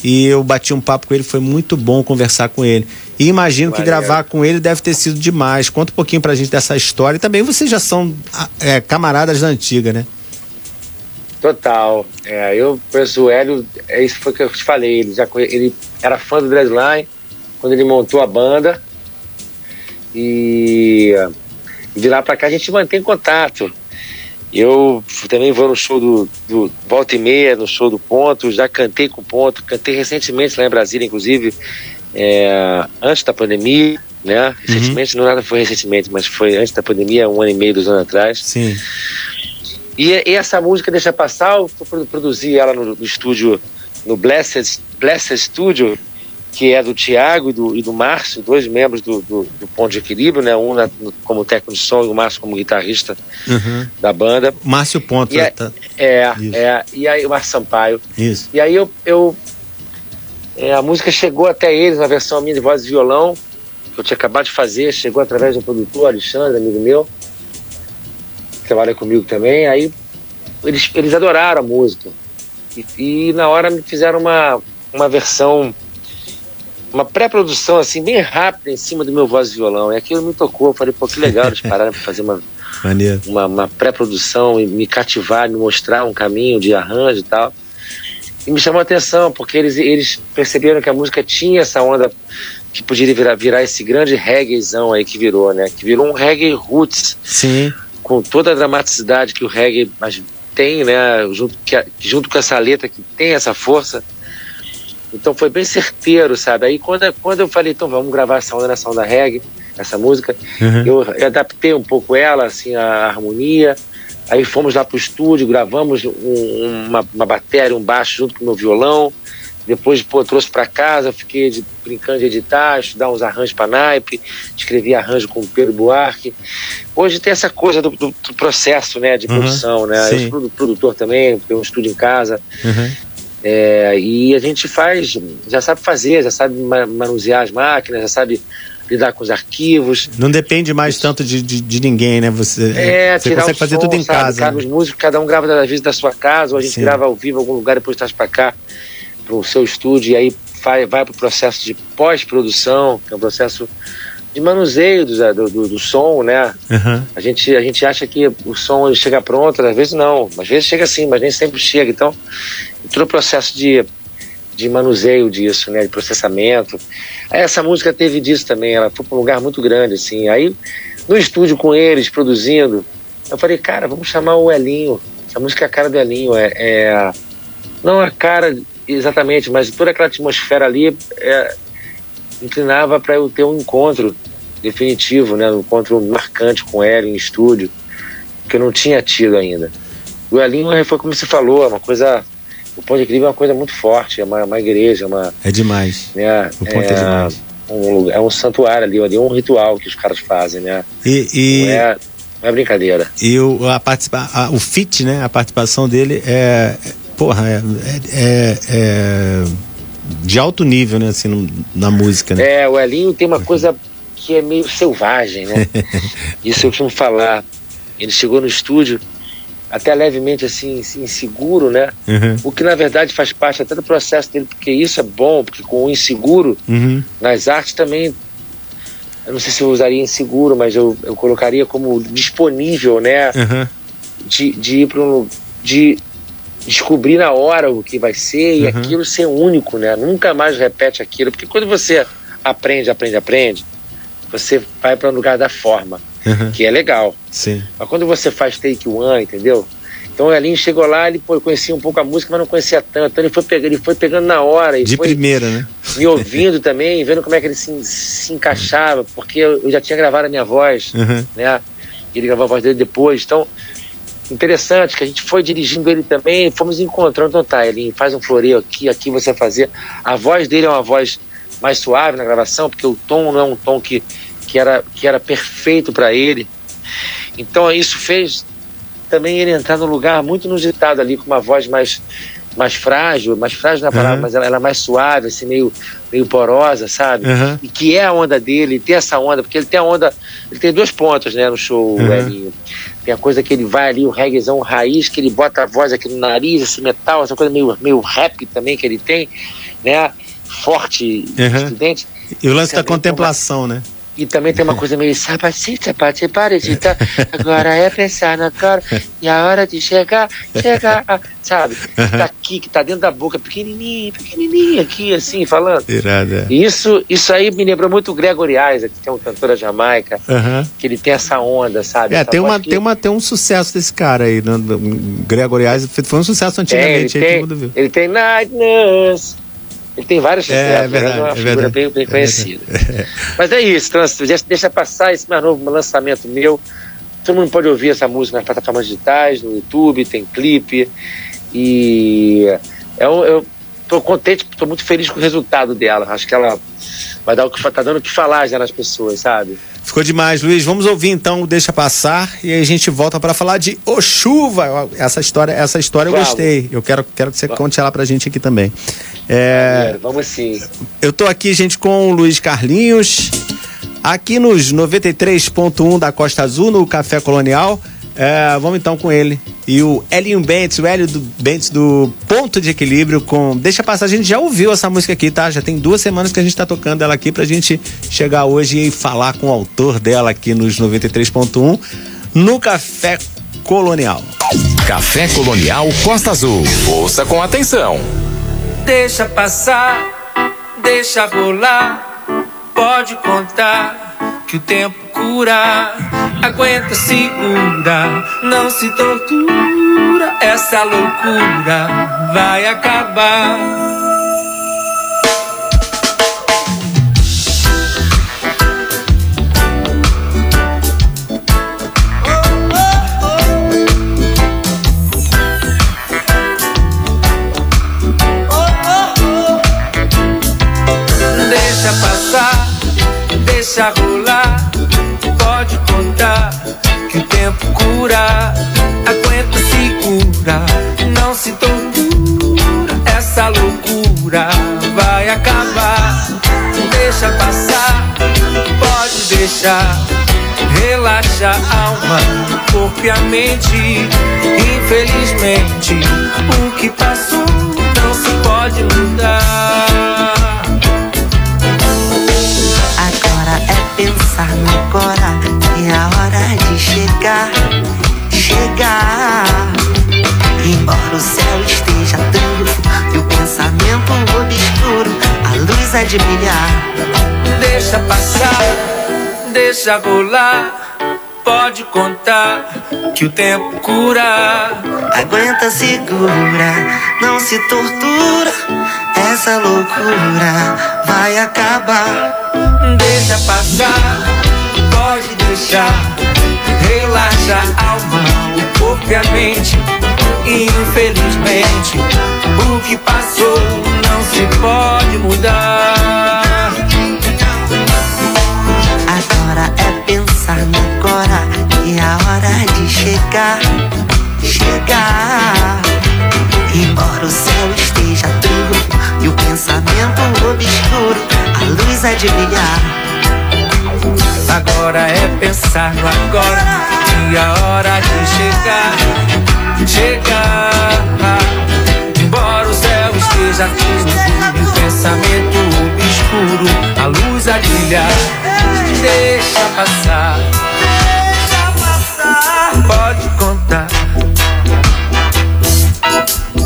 E eu bati um papo com ele, foi muito bom conversar com ele. E imagino que Maneiro. gravar com ele deve ter sido demais. Conta um pouquinho pra gente dessa história. E também vocês já são é, camaradas da antiga, né? Total. É, eu conheço o Hélio, é isso foi que eu te falei. Ele, já ele era fã do Dreadline quando ele montou a banda. E de lá pra cá a gente mantém contato. Eu também vou no show do, do Volta e Meia, no show do Ponto, já cantei com o Ponto, cantei recentemente lá em Brasília, inclusive, é, antes da pandemia, né? Recentemente, não nada foi recentemente, mas foi antes da pandemia, um ano e meio, dois anos atrás. Sim. E, e essa música Deixa Passar, eu pro- produzi ela no, no estúdio, no Blessed, Blessed Studio, que é do Tiago e do, e do Márcio, dois membros do, do, do Ponto de Equilíbrio, né? Um na- no- como técnico de som e o Márcio como guitarrista Uhum. da banda. Márcio Ponto. E é- tá- É, Isso. é, e aí o Márcio Sampaio. Isso. E aí eu, eu é, a música chegou até eles na versão minha de voz e violão, que eu tinha acabado de fazer, chegou através do produtor Alexandre, amigo meu, trabalha comigo também. Aí eles, eles adoraram a música. E, e na hora me fizeram uma, uma versão, uma pré-produção assim, bem rápida em cima do meu voz e violão. E aquilo me tocou. Eu falei, pô, que legal eles pararam para fazer uma, [LAUGHS] uma, uma pré-produção e me cativar, me mostrar um caminho de arranjo e tal. E me chamou a atenção, porque eles, eles perceberam que a música tinha essa onda que poderia virar, virar esse grande reggaezão aí que virou, né? Que virou um reggae roots, Sim. Com toda a dramaticidade que o reggae mas tem, né? Junto, que, junto com essa letra que tem essa força. Então foi bem certeiro, sabe? Aí quando, quando eu falei, então vamos gravar essa onda nessa onda reggae, essa música, Uhum. eu, eu adaptei um pouco ela, assim, a harmonia. Aí fomos lá pro estúdio, gravamos um- uma, uma bateria, um baixo junto com o meu violão. Depois, pô, trouxe para casa, fiquei de- brincando de editar, estudar uns arranjos para naipe, escrevi arranjo com o Pedro Buarque. Hoje tem essa coisa do, do- do processo, né, de Uhum, produção, né? Eu sim. sou produ- produtor também, tenho um estúdio em casa. Uhum. É, e a gente faz, já sabe fazer, já sabe ma- manusear as máquinas, já sabe lidar com os arquivos. Não depende mais tanto de, de, de ninguém, né? Você, É, você tirar consegue fazer tudo em sabe? casa. Cada, né? os músicos, cada um grava às vezes da sua casa, ou a gente Sim. grava ao vivo em algum lugar, depois traz para cá, para o seu estúdio, e aí vai, vai para o processo de pós-produção, que é um processo de manuseio do, do, do- som, né? Uhum. A gente, a gente acha que o som chega pronto, às vezes não, às vezes chega sim, mas nem sempre chega. Então, todo o processo de, de manuseio disso, né, de processamento. Aí essa música teve disso também, ela foi para um lugar muito grande, assim. Aí, no estúdio com eles, produzindo, eu falei, cara, vamos chamar o Elinho. Essa música é a cara do Elinho, é, é- não a cara exatamente, mas toda aquela atmosfera ali é, inclinava para eu ter um encontro definitivo, né, um encontro marcante com ele em estúdio, que eu não tinha tido ainda. O Elinho foi como você falou, é uma coisa. O Ponto de Equilíbrio é uma coisa muito forte, é uma, uma igreja, é uma. É demais. Né, O ponto é demais. um lugar- é um santuário ali, ali, é um ritual que os caras fazem, né? E, e, Não, é, não é brincadeira. e o, a participa, a- o fit, né? A participação dele é. É- Porra, é, é, é de alto nível, né? Assim, no- na música, né? É, o Elinho tem uma coisa que é meio selvagem, né? [LAUGHS] Isso eu costumo falar. Ele chegou no estúdio até levemente assim, inseguro, né? Uhum, O que na verdade faz parte até do processo dele, porque isso é bom, porque com o inseguro uhum, nas artes também. Eu não sei se eu usaria inseguro, mas eu, eu colocaria como disponível, né? uhum. De, de ir para um. de descobrir na hora o que vai ser e Uhum. aquilo ser único, né? Nunca mais repete aquilo. Porque quando você aprende, aprende, aprende, você vai para um lugar da forma, uhum. que é legal. Sim. Mas quando você faz take one, entendeu? Então o Elinho chegou lá, ele pô, conhecia um pouco a música, mas não conhecia tanto. Então ele foi pegando, ele foi pegando na hora. De foi primeira, né? me ouvindo [LAUGHS] também, vendo como é que ele se, se encaixava, porque eu, eu já tinha gravado a minha voz, Uhum. né? Ele gravou a voz dele depois. Então, interessante que a gente foi dirigindo ele também, fomos encontrando. Então tá, Elinho, faz um floreio aqui, aqui você fazer. A voz dele é uma voz mais suave na gravação, porque o tom não é um tom que, que, era, que era perfeito para ele. Então isso fez também ele entrar num lugar muito inusitado ali, com uma voz mais, mais frágil, mais frágil na palavra, Uhum. mas ela, ela é mais suave, assim, meio, meio porosa, sabe? Uhum. E que é a onda dele, ele tem essa onda, porque ele tem a onda, ele tem dois pontos, né, no show, Uhum. Elinho. Tem a coisa que ele vai ali, o reggaezão raiz, que ele bota a voz aqui no nariz, esse metal, essa coisa meio, meio rap também que ele tem, né? Forte, Uhum. estridente. E o lance da Também tem uma- contemplação, né? E também tem uma coisa meio sapatita, sapatita, parecida. Agora é pensar na cara e a hora de chegar, chegar, ah, sabe? Tá aqui, que tá dentro da boca, pequenininho, pequenininho aqui, assim, falando. Irado. E isso, isso aí me lembrou muito o Gregory Isaac, que é um cantor da Jamaica, Uhum. que ele tem essa onda, sabe? É, Essa tem, uma, que- tem, uma, tem um sucesso desse cara aí, né? Gregory Isaac foi um sucesso Tem, antigamente, ele, tem, mundo viu. ele tem Night Nurse. Ele tem vários É, é né? verdade, é uma é figura verdade. bem, bem É conhecida. Mas é isso, então, deixa, deixa passar esse mais novo lançamento meu. Todo mundo pode ouvir essa música nas plataformas digitais, no YouTube, tem clipe. E eu, eu tô contente, tô muito feliz com o resultado dela. Acho que ela vai dar o que tá dando o que falar já nas pessoas, sabe? Ficou demais, Luiz. Vamos ouvir então, o deixa passar e aí a gente volta para falar de O Chuva. Essa história, essa história eu gostei. Eu quero, quero que você conte ela pra gente aqui também. É, Vamos sim. eu tô aqui, gente, com o Luiz Carlinhos, aqui nos 93.1 da Costa Azul, no Café Colonial. É, vamos então com ele. E o Elinho Bentes, o Hélio do Bentes do Ponto de Equilíbrio com. Deixa passar, a gente já ouviu essa música aqui, tá? Já tem duas semanas que a gente tá tocando ela aqui pra gente chegar hoje e falar com o autor dela aqui nos 93.1 no Café Colonial. Café Colonial Costa Azul. Ouça com atenção. Deixa passar, deixa rolar. Pode contar que o tempo cura. Aguenta, segura, não se tortura. Essa loucura vai acabar. Deixa rolar, pode contar que o tempo cura. Aguenta, segura, não se tortura. Essa loucura vai acabar. Deixa passar, pode deixar. Relaxa a alma, corpo e a mente. Infelizmente, o que passou não se pode mudar. É pensar no agora e a hora de chegar, chegar. Embora o céu esteja trunfo e o pensamento obscuro, a luz é de brilhar. Deixa passar, deixa rolar. Pode contar que o tempo cura. Aguenta, segura, não se tortura. Essa loucura vai acabar. Deixa passar, pode deixar. Relaxa a alma, o corpo e a mente. Infelizmente, o que passou não se pode mudar. Agora é pensar no agora e a hora de chegar, chegar. Embora o céu é de brilhar. Agora é pensar no agora e a hora de chegar, chegar. Embora o céu esteja turvo e pensamento obscuro, a luz a brilhar. Deixa passar, deixa passar. Pode contar,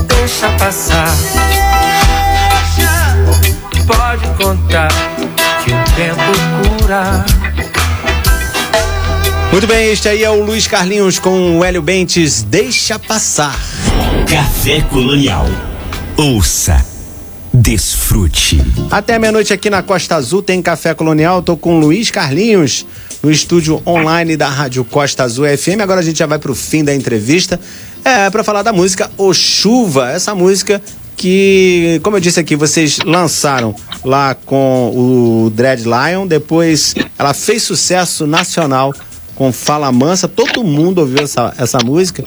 deixa passar. Pode contar que o tempo cura. Muito bem, este aí é o Luiz Carlinhos com o Hélio Bentes. Deixa passar. Café Colonial. Ouça. Desfrute. Até meia-noite aqui na Costa Azul tem Café Colonial. Tô com o Luiz Carlinhos no estúdio online da Rádio Costa Azul FM. Agora a gente já vai pro fim da entrevista. É, para falar da música O Chuva. Essa música que, como eu disse aqui, vocês lançaram lá com o Dread Lion. Depois ela fez sucesso nacional com Fala Mansa. Todo mundo ouviu essa, essa música.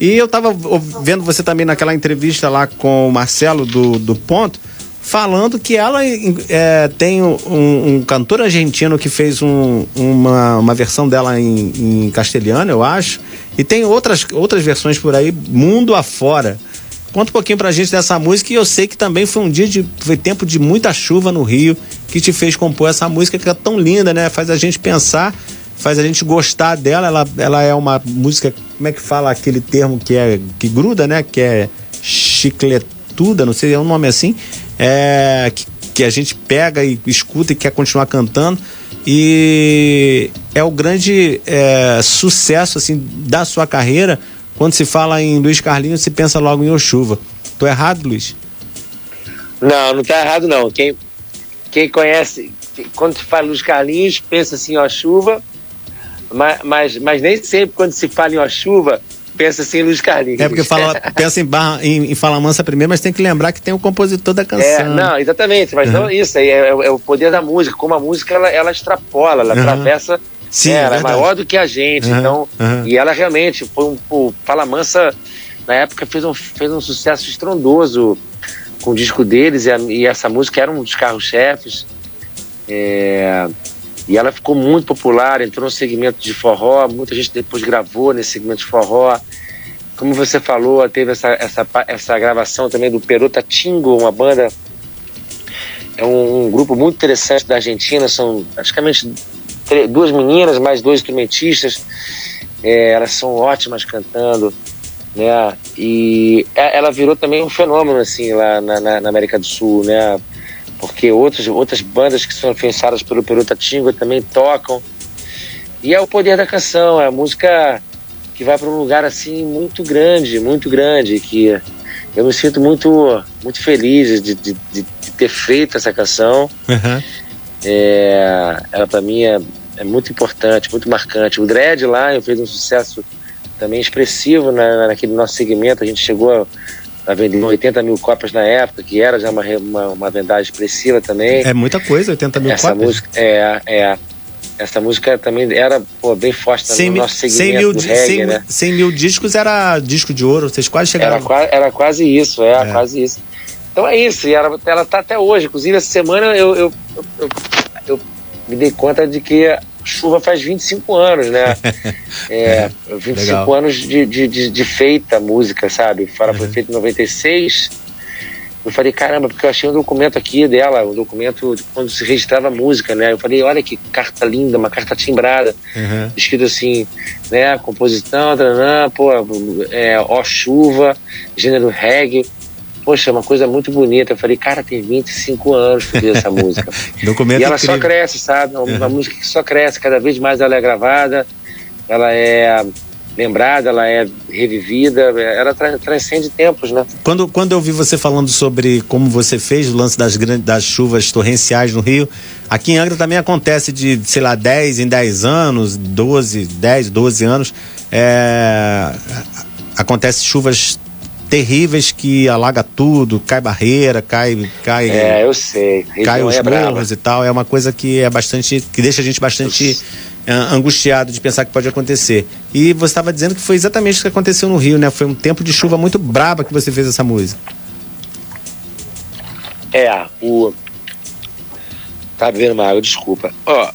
E eu tava vendo você também naquela entrevista lá com o Marcelo do, do Ponto, falando que ela é, tem um, um, cantor argentino que fez um, uma, uma versão dela em, em, castelhano, eu acho, e tem outras, outras versões por aí, mundo afora. Conta um pouquinho pra gente dessa música e eu sei que também foi um dia de. Foi tempo de muita chuva no Rio que te fez compor essa música que é tão linda, né? Faz a gente pensar faz a gente gostar dela. Ela, ela é uma música, como é que fala aquele termo que é que gruda, né? Que é chicletuda, não sei, é um nome assim, é, que, que a gente pega e escuta e quer continuar cantando. E é o grande é, sucesso assim da sua carreira. Quando se fala em Luiz Carlinhos, se pensa logo em Ochuva. Tô errado, Luiz? Não, não tá errado não. Quem, quem conhece, quando se fala Luiz Carlinhos, pensa assim, ó, chuva, mas, mas, mas nem sempre quando se fala em ó chuva, pensa assim em Luiz Carlinhos. É porque fala, [LAUGHS] pensa em, barra, em, em Fala Mansa primeiro, mas tem que lembrar que tem o compositor da canção. É, não, exatamente, mas uhum. não isso, é, é, é, o poder da música, como a música ela, ela extrapola, ela uhum. atravessa, Sim, é, ela é é maior do que a gente, Uhum, então, uhum. e ela realmente, foi um, o Fala Mansa, na época, fez um, fez um sucesso estrondoso com o disco deles, e, a, e essa música era um dos carros-chefes, é, e ela ficou muito popular, entrou no segmento de forró, muita gente depois gravou nesse segmento de forró. Como você falou, teve essa, essa, essa gravação também do Perota Tingo, uma banda, é um, um grupo muito interessante da Argentina, são praticamente duas meninas, mais dois instrumentistas, é, elas são ótimas cantando, né? E ela virou também um fenômeno, assim, lá na, na, na América do Sul, né? porque outras, outras bandas que são influenciadas pelo Peruta Tinga também tocam. E é o poder da canção, é a música que vai para um lugar assim muito grande, muito grande, que eu me sinto muito, muito feliz de, de, de ter feito essa canção. Uhum. É, ela para mim é, é, muito importante, muito marcante. O Dread lá fez um sucesso também expressivo na, naquele nosso segmento. A gente chegou a vendendo 80 mil cópias na época, que era já uma, uma, uma vendagem expressiva também. É muita coisa, 80 mil Essa cópias. música, é, é. Essa música também era pô, bem forte no 100 mil, nosso 100 segmento mil, do di- reggae, 100 né? 100 mil discos era disco de ouro, vocês quase chegaram. Era, era quase isso, é, quase isso. Então é isso, e ela, ela tá até hoje. Inclusive, essa semana eu, eu, eu- eu me dei conta de que a chuva faz 25 anos, né? [LAUGHS] É, 25 Legal. anos de, de, de, de feita a música, sabe? Ela foi feita em 96. Eu falei, caramba, porque eu achei um documento aqui dela, um documento de quando se registrava música, né? Eu falei, olha que carta linda, uma carta timbrada Uhum. escrito assim, né, composição, taranã, pô, é, ó chuva, gênero reggae. Poxa, é uma coisa muito bonita. Eu falei, cara, tem 25 anos que eu essa [LAUGHS] música. Documento e ela só incrível. cresce, sabe? É uma, uma Uhum. música que só cresce, cada vez mais ela é gravada, ela é lembrada, ela é revivida, ela tra- transcende tempos, né? Quando, quando eu vi você falando sobre como você fez o lance das, grandes, das chuvas torrenciais no Rio, aqui em Angra também acontece de, sei lá, 10 em 10 anos, 12, 10, 12 anos. É, acontece chuvas terríveis que alaga tudo, cai barreira, cai. cai É, eu sei. Cai os é morros e tal. É uma coisa que é bastante. que deixa a gente bastante ah, angustiado de pensar que pode acontecer. E você estava dizendo que foi exatamente o que aconteceu no Rio, né? Foi um tempo de chuva muito braba que você fez essa música. É, o. Tá uma água, desculpa. Ó,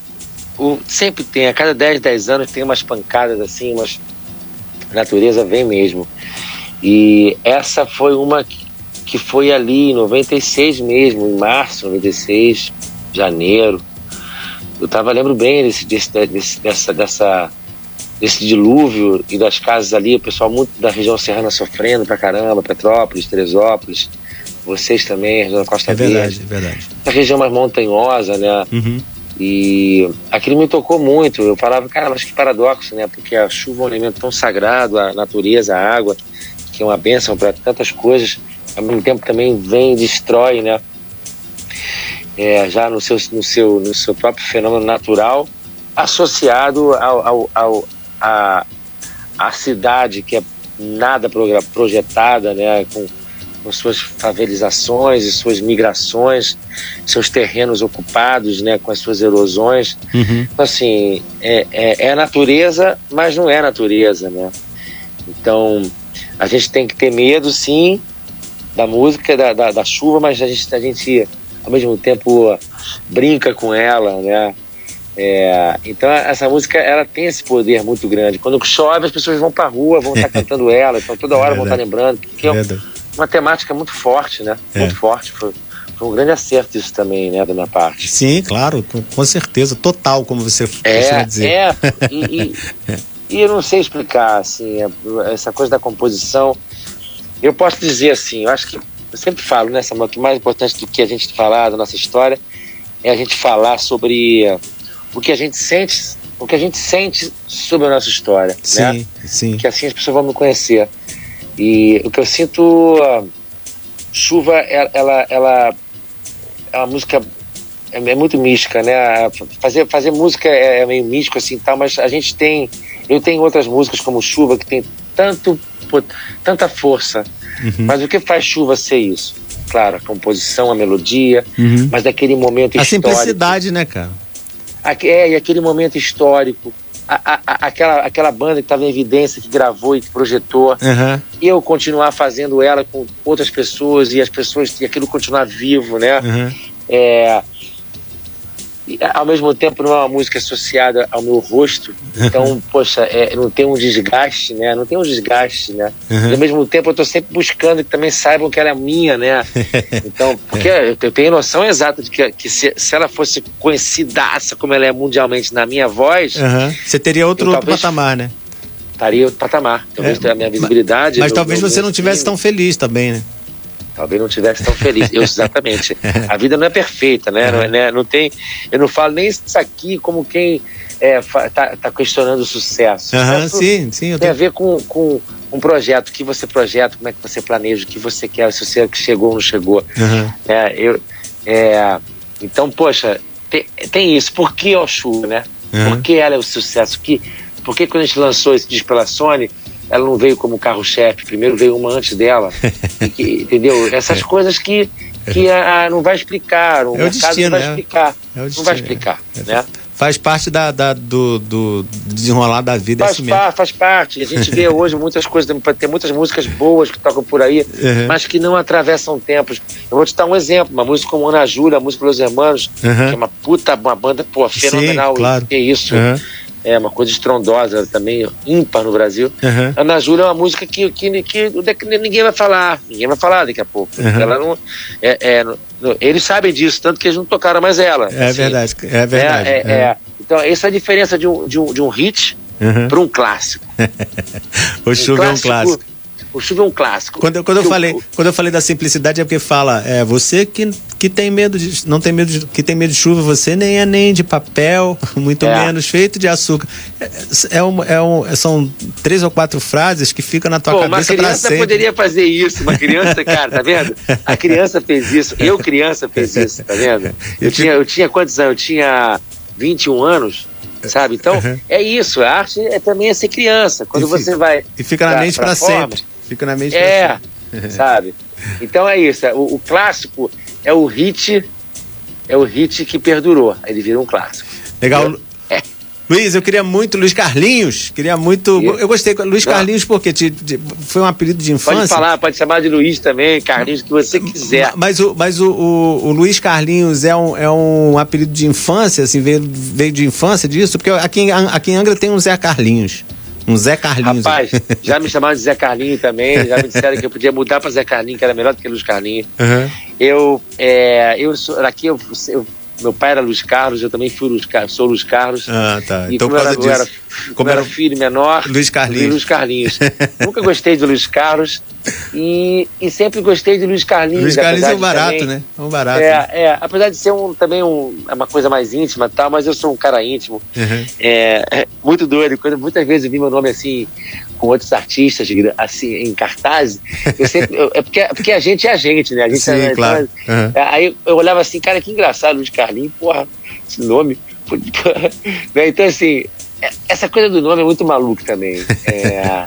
o... sempre tem, a cada 10, 10 anos tem umas pancadas assim, umas. A natureza vem mesmo. E essa foi uma que- foi ali em 96 mesmo, em março de 96, janeiro. Eu tava, lembro bem desse, desse, desse, dessa, dessa, desse dilúvio e das casas ali, o pessoal muito da região serrana sofrendo pra caramba, Petrópolis, Teresópolis, vocês também, região da Costa É verdade, Verde. é verdade. A região mais montanhosa, né? Uhum. E aquilo me tocou muito. Eu falava, cara, mas que paradoxo, né? Porque a chuva é um elemento tão sagrado, a natureza, a água, que é uma bênção para tantas coisas, ao mesmo tempo também vem e destrói, né? É, já no seu, no, seu, no seu próprio fenômeno natural, associado ao, ao, ao, a, a cidade que é nada projetada, né? Com, com suas favelizações e suas migrações, seus terrenos ocupados, né, com as suas erosões. Uhum. Então, assim, é, é, é natureza, mas não é natureza, né? Então, a gente tem que ter medo, sim, da música, da, da, da chuva, mas a gente, a gente, ao mesmo tempo, brinca com ela, né? É, então, essa música, ela tem esse poder muito grande. Quando chove, as pessoas vão pra rua, vão estar [LAUGHS] cantando ela, então toda hora vão estar verdade. lembrando, porque é uma temática muito forte, né? É. Muito forte. Foi, foi um grande acerto isso também, né, da minha parte. Sim, claro, com, certeza. Total, como você costuma É, dizer. é. [LAUGHS] E, e- e eu não sei explicar, assim, é- essa coisa da composição. Eu posso dizer assim, eu acho que eu sempre falo, né, Samuel, que mais importante do que a gente falar da nossa história é a gente falar sobre o que a gente sente, o que a gente sente sobre a nossa história, né? Sim, sim. que assim as pessoas vão me conhecer. E o que eu sinto, ah, chuva, ela, ela, ela é uma música é, é muito mística, né? Fazer, fazer música é, é meio místico assim, tal, mas a gente tem, eu tenho outras músicas como Chuva que tem tanto, tanta força. Uhum. Mas o que faz Chuva ser isso? Claro, a composição, a melodia, Uhum. mas daquele momento A histórico. simplicidade, né, cara? É, e aquele momento histórico. A- a- a- aquela, aquela banda que estava em evidência, que gravou e que projetou, e eu continuar fazendo ela com outras pessoas e as pessoas e aquilo continuar vivo, né? aham. É, e, ao mesmo tempo não é uma música associada ao meu rosto, então [LAUGHS] poxa, é, não tem um desgaste, né? Não tem um desgaste, né? Uhum. E ao mesmo tempo eu estou sempre buscando que também saibam que ela é minha, né? [LAUGHS] Então, porque eu tenho noção exata de que, que se, se ela fosse conhecidaça como ela é mundialmente na minha voz, Aham. Você teria outro, Eu outro talvez- patamar, né? estaria outro patamar. Talvez É, a minha visibilidade. Mas meu- talvez você não tivesse streaming, tão feliz também, né? Talvez não tivesse tão feliz. Eu, exatamente. A vida não é perfeita, né? Não, é- né? não tem. Eu não falo nem isso aqui como quem é, fa- tá, tá questionando o sucesso. Aham, Sucesso sim, sim. Tem a tô... ver com, com um projeto, o que você projeta, como é que você planeja, o que você quer, se você chegou ou não chegou. Aham. É, eu, é, então, poxa, tem, tem isso. Por que Oxu, né? Aham. Por que ela é o sucesso? Que, por que quando a gente lançou esse disco pela Sony, ela não veio como carro-chefe? Primeiro veio uma antes dela. [LAUGHS] Que- entendeu? Essas coisas que, que a, não vai explicar, o É o mercado destino, não vai né? explicar. É o não destino, vai explicar, é. né? Faz parte da, da- do, do desenrolar da vida, é Faz, par- faz parte. A gente vê hoje muitas coisas, tem muitas músicas boas que tocam por aí, Uhum. mas que não atravessam tempos. Eu vou te dar um exemplo, uma música como Ana Júlia, a música Los Hermanos, Uhum. que é uma puta, uma banda, pô, fenomenal. claro. Que isso. Uhum. É uma coisa estrondosa também, ímpar no Brasil. Uhum. Ana Júlia é uma música que, que, que, que ninguém vai falar, ninguém vai falar daqui a pouco. Uhum. Ela não, é, é, no- eles sabem disso, tanto que eles não tocaram mais ela. É assim. verdade, é verdade. É, é, é. Então, essa é a diferença de um, de um, de um hit Uhum. para um clássico. [LAUGHS] O chuva é um clássico. O chuva é um clássico. Quando, eu- quando, eu o- falei, quando eu falei da simplicidade é porque fala, é você que, que tem medo de. Não tem medo de, que tem medo de chuva, você nem é nem de papel, [LAUGHS] muito É. menos feito de açúcar. É, é um, é um- são três ou quatro frases que ficam na tua Pô, uma cabeça pra criança poderia fazer isso. Uma criança, cara, tá vendo? A criança fez isso. Eu, criança, fiz isso, tá vendo? [LAUGHS] Eu tinha, eu tinha quantos anos? Eu tinha 21 anos, sabe? Então, Uhum. é isso. A arte é também é ser criança. Quando E fica- você vai. E fica na pra- mente pra, forma, sempre. Fica na mente É, sempre. [LAUGHS] [LAUGHS] sabe? Então é isso. O, o clássico é o hit, é o hit que perdurou. Ele vira um clássico. Legal. É. Luiz, eu queria muito Luiz Carlinhos. Queria muito. E- Eu gostei. Luiz Não. Carlinhos, porque te, te- foi um apelido de infância. Pode falar, pode chamar de Luiz também, Carlinhos, o que você quiser. Mas, o, mas o, o, o Luiz Carlinhos é um, é um apelido de infância, assim, veio, veio de infância disso? Porque aqui, aqui em Angra tem um Zé Carlinhos. Um Zé Carlinhos. Rapaz, já me chamaram de Zé Carlinho também, já me disseram que eu podia mudar para Zé Carlinho, que era melhor do que Luiz Carlinho. Uhum. Eu, é, eu sou, aqui eu, eu- meu pai era Luiz Carlos, eu também fui Luiz Carlos, sou Luiz Carlos. Ah, tá. E Então, como era, eu era, disso. como Como era era filho menor, Luiz Carlinhos. Luiz Carlinhos. [LAUGHS] Nunca gostei de Luiz Carlos e, e sempre gostei de Luiz Carlinhos. Luiz Carlinhos é um barato, também- né? É um barato. É, é, apesar de ser um, também um, é uma coisa mais íntima e tal, mas eu sou um cara íntimo. Uhum. É, é muito doido. Quando, muitas vezes eu vi meu nome assim, com outros artistas, assim, em cartaz. Eu sempre, eu- é, porque, porque a gente é a gente, né? A gente Sim, é, claro. Uhum. é, Aí eu olhava assim, cara, que engraçado, Luiz Carlinhos, porra, esse nome. [LAUGHS] Né? Então, assim, é- essa coisa do nome é muito maluco também. É,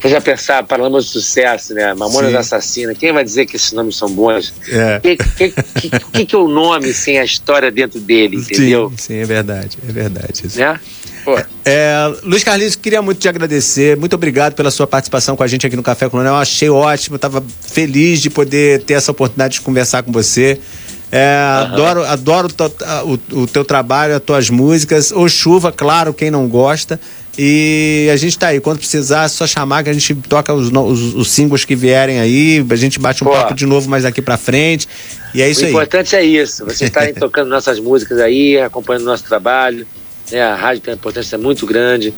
você já pensar, Paralamas de Sucesso, né? Mamonas Sim. Assassina, quem vai dizer que esses nomes são bons? É. O que, que, que, que, é o nome sem a história dentro dele, entendeu? Sim, sim, é verdade. É verdade. Isso. Né? Pô, É, Luiz Carlinhos, queria muito te agradecer. Muito obrigado pela sua participação com a gente aqui no Café Colonial. Eu achei ótimo, estava feliz de poder ter essa oportunidade de conversar com você. É, Adoro, adoro to- a- o, o teu trabalho, as tuas músicas. O Chuva, claro, quem não gosta. E a gente tá aí. Quando precisar, é só chamar que a gente toca os, os, os singles que vierem aí. A gente bate um Pô. papo de novo mais aqui pra frente. E é isso o aí. importante é isso, vocês [LAUGHS] estarem tocando nossas músicas aí, acompanhando nosso trabalho. Né? A rádio tem uma importância muito grande.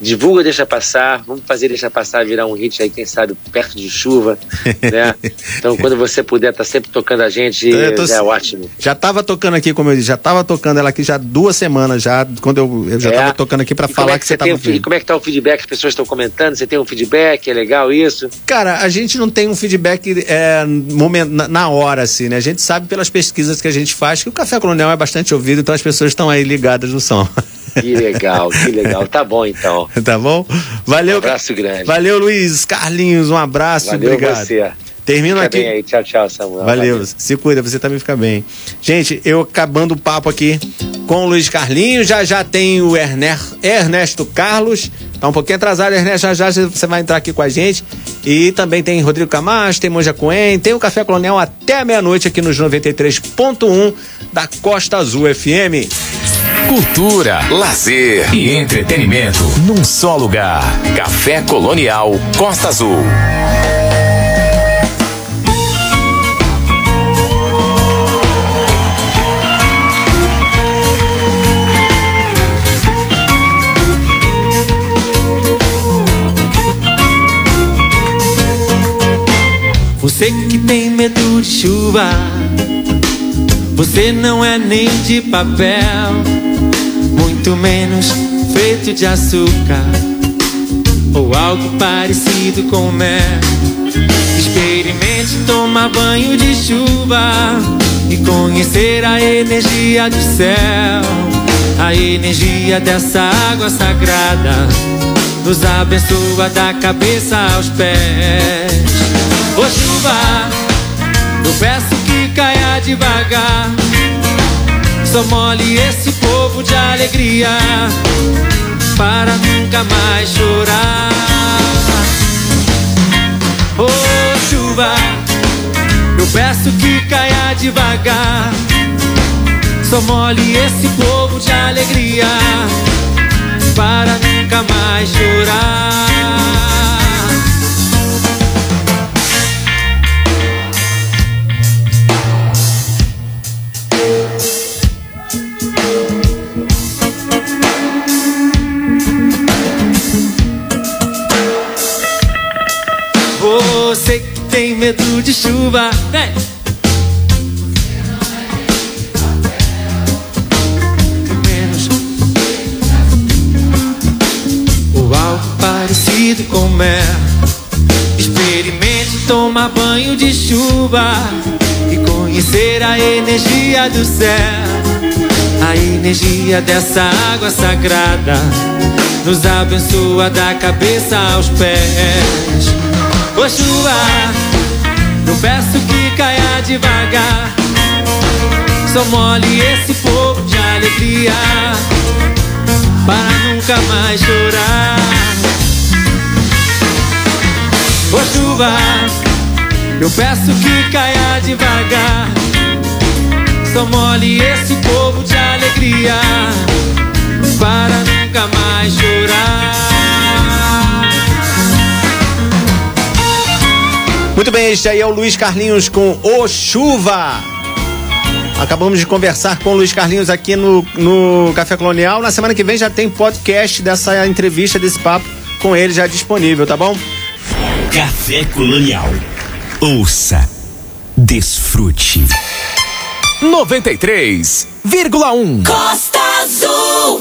Divulga Deixa Passar, vamos fazer Deixa Passar virar um hit aí, quem sabe, perto de chuva. Né? [LAUGHS] Então, quando você puder, tá sempre tocando a gente, Eu tô- é ótimo. Já tava tocando aqui, como eu disse, já tava tocando ela aqui já duas semanas já, quando eu, eu já É. tava tocando aqui como falar é que, você tem tava vindo. Como é que tá o feedback? As pessoas estão comentando? Você tem um feedback? É legal isso? Cara, a gente não tem um feedback é, momen- na, na hora, assim, né? A gente sabe pelas pesquisas que a gente faz que o Café Colonial é bastante ouvido, então as pessoas estão aí ligadas no som. [LAUGHS] Que legal, que legal. Tá bom, então. tá bom? Valeu. Um abraço grande. Valeu, Luiz. Carlinhos, um abraço. Valeu obrigado. você. Termino Fica aqui. bem aí. Tchau, tchau, Samuel. Valeu, se cuida, você também fica bem. Gente, eu acabando o papo aqui com o Luiz Carlinhos, já já tem o Ernesto Carlos, tá um pouquinho atrasado, Ernesto, já já você vai entrar aqui com a gente. E também tem Rodrigo Camacho, tem Monja Coen, tem o Café Colonial até meia-noite aqui nos 93.1 da Costa Azul FM. Cultura, lazer e entretenimento num só lugar. Café Colonial Costa Azul. Você que tem medo de chuva, você não é nem de papel, muito menos feito de açúcar ou algo parecido com mel. Experimente tomar banho de chuva e conhecer a energia do céu, a energia dessa água sagrada nos abençoa da cabeça aos pés. Ô chuva, eu peço que caia devagar Só mole esse povo de alegria para nunca mais chorar. Oh, chuva, eu peço que caia devagar. Só mole esse povo de alegria para nunca mais chorar. Chuva, vem! Menos ou algo parecido com mel. Experimente tomar banho de chuva e conhecer a energia do céu. A energia dessa água sagrada nos abençoa da cabeça aos pés. Ô chuva, eu peço que caia devagar. Só mole esse povo de alegria para nunca mais chorar. Ô chuva, eu peço que caia devagar. Só mole esse povo de alegria para Muito bem, este aí é o Luiz Carlinhos com O Chuva. Acabamos de conversar com o Luiz Carlinhos aqui no, no Café Colonial. Na semana que vem já tem podcast dessa entrevista, desse papo com ele já disponível, tá bom? Café Colonial. Ouça, desfrute. 93,1. Costa Azul.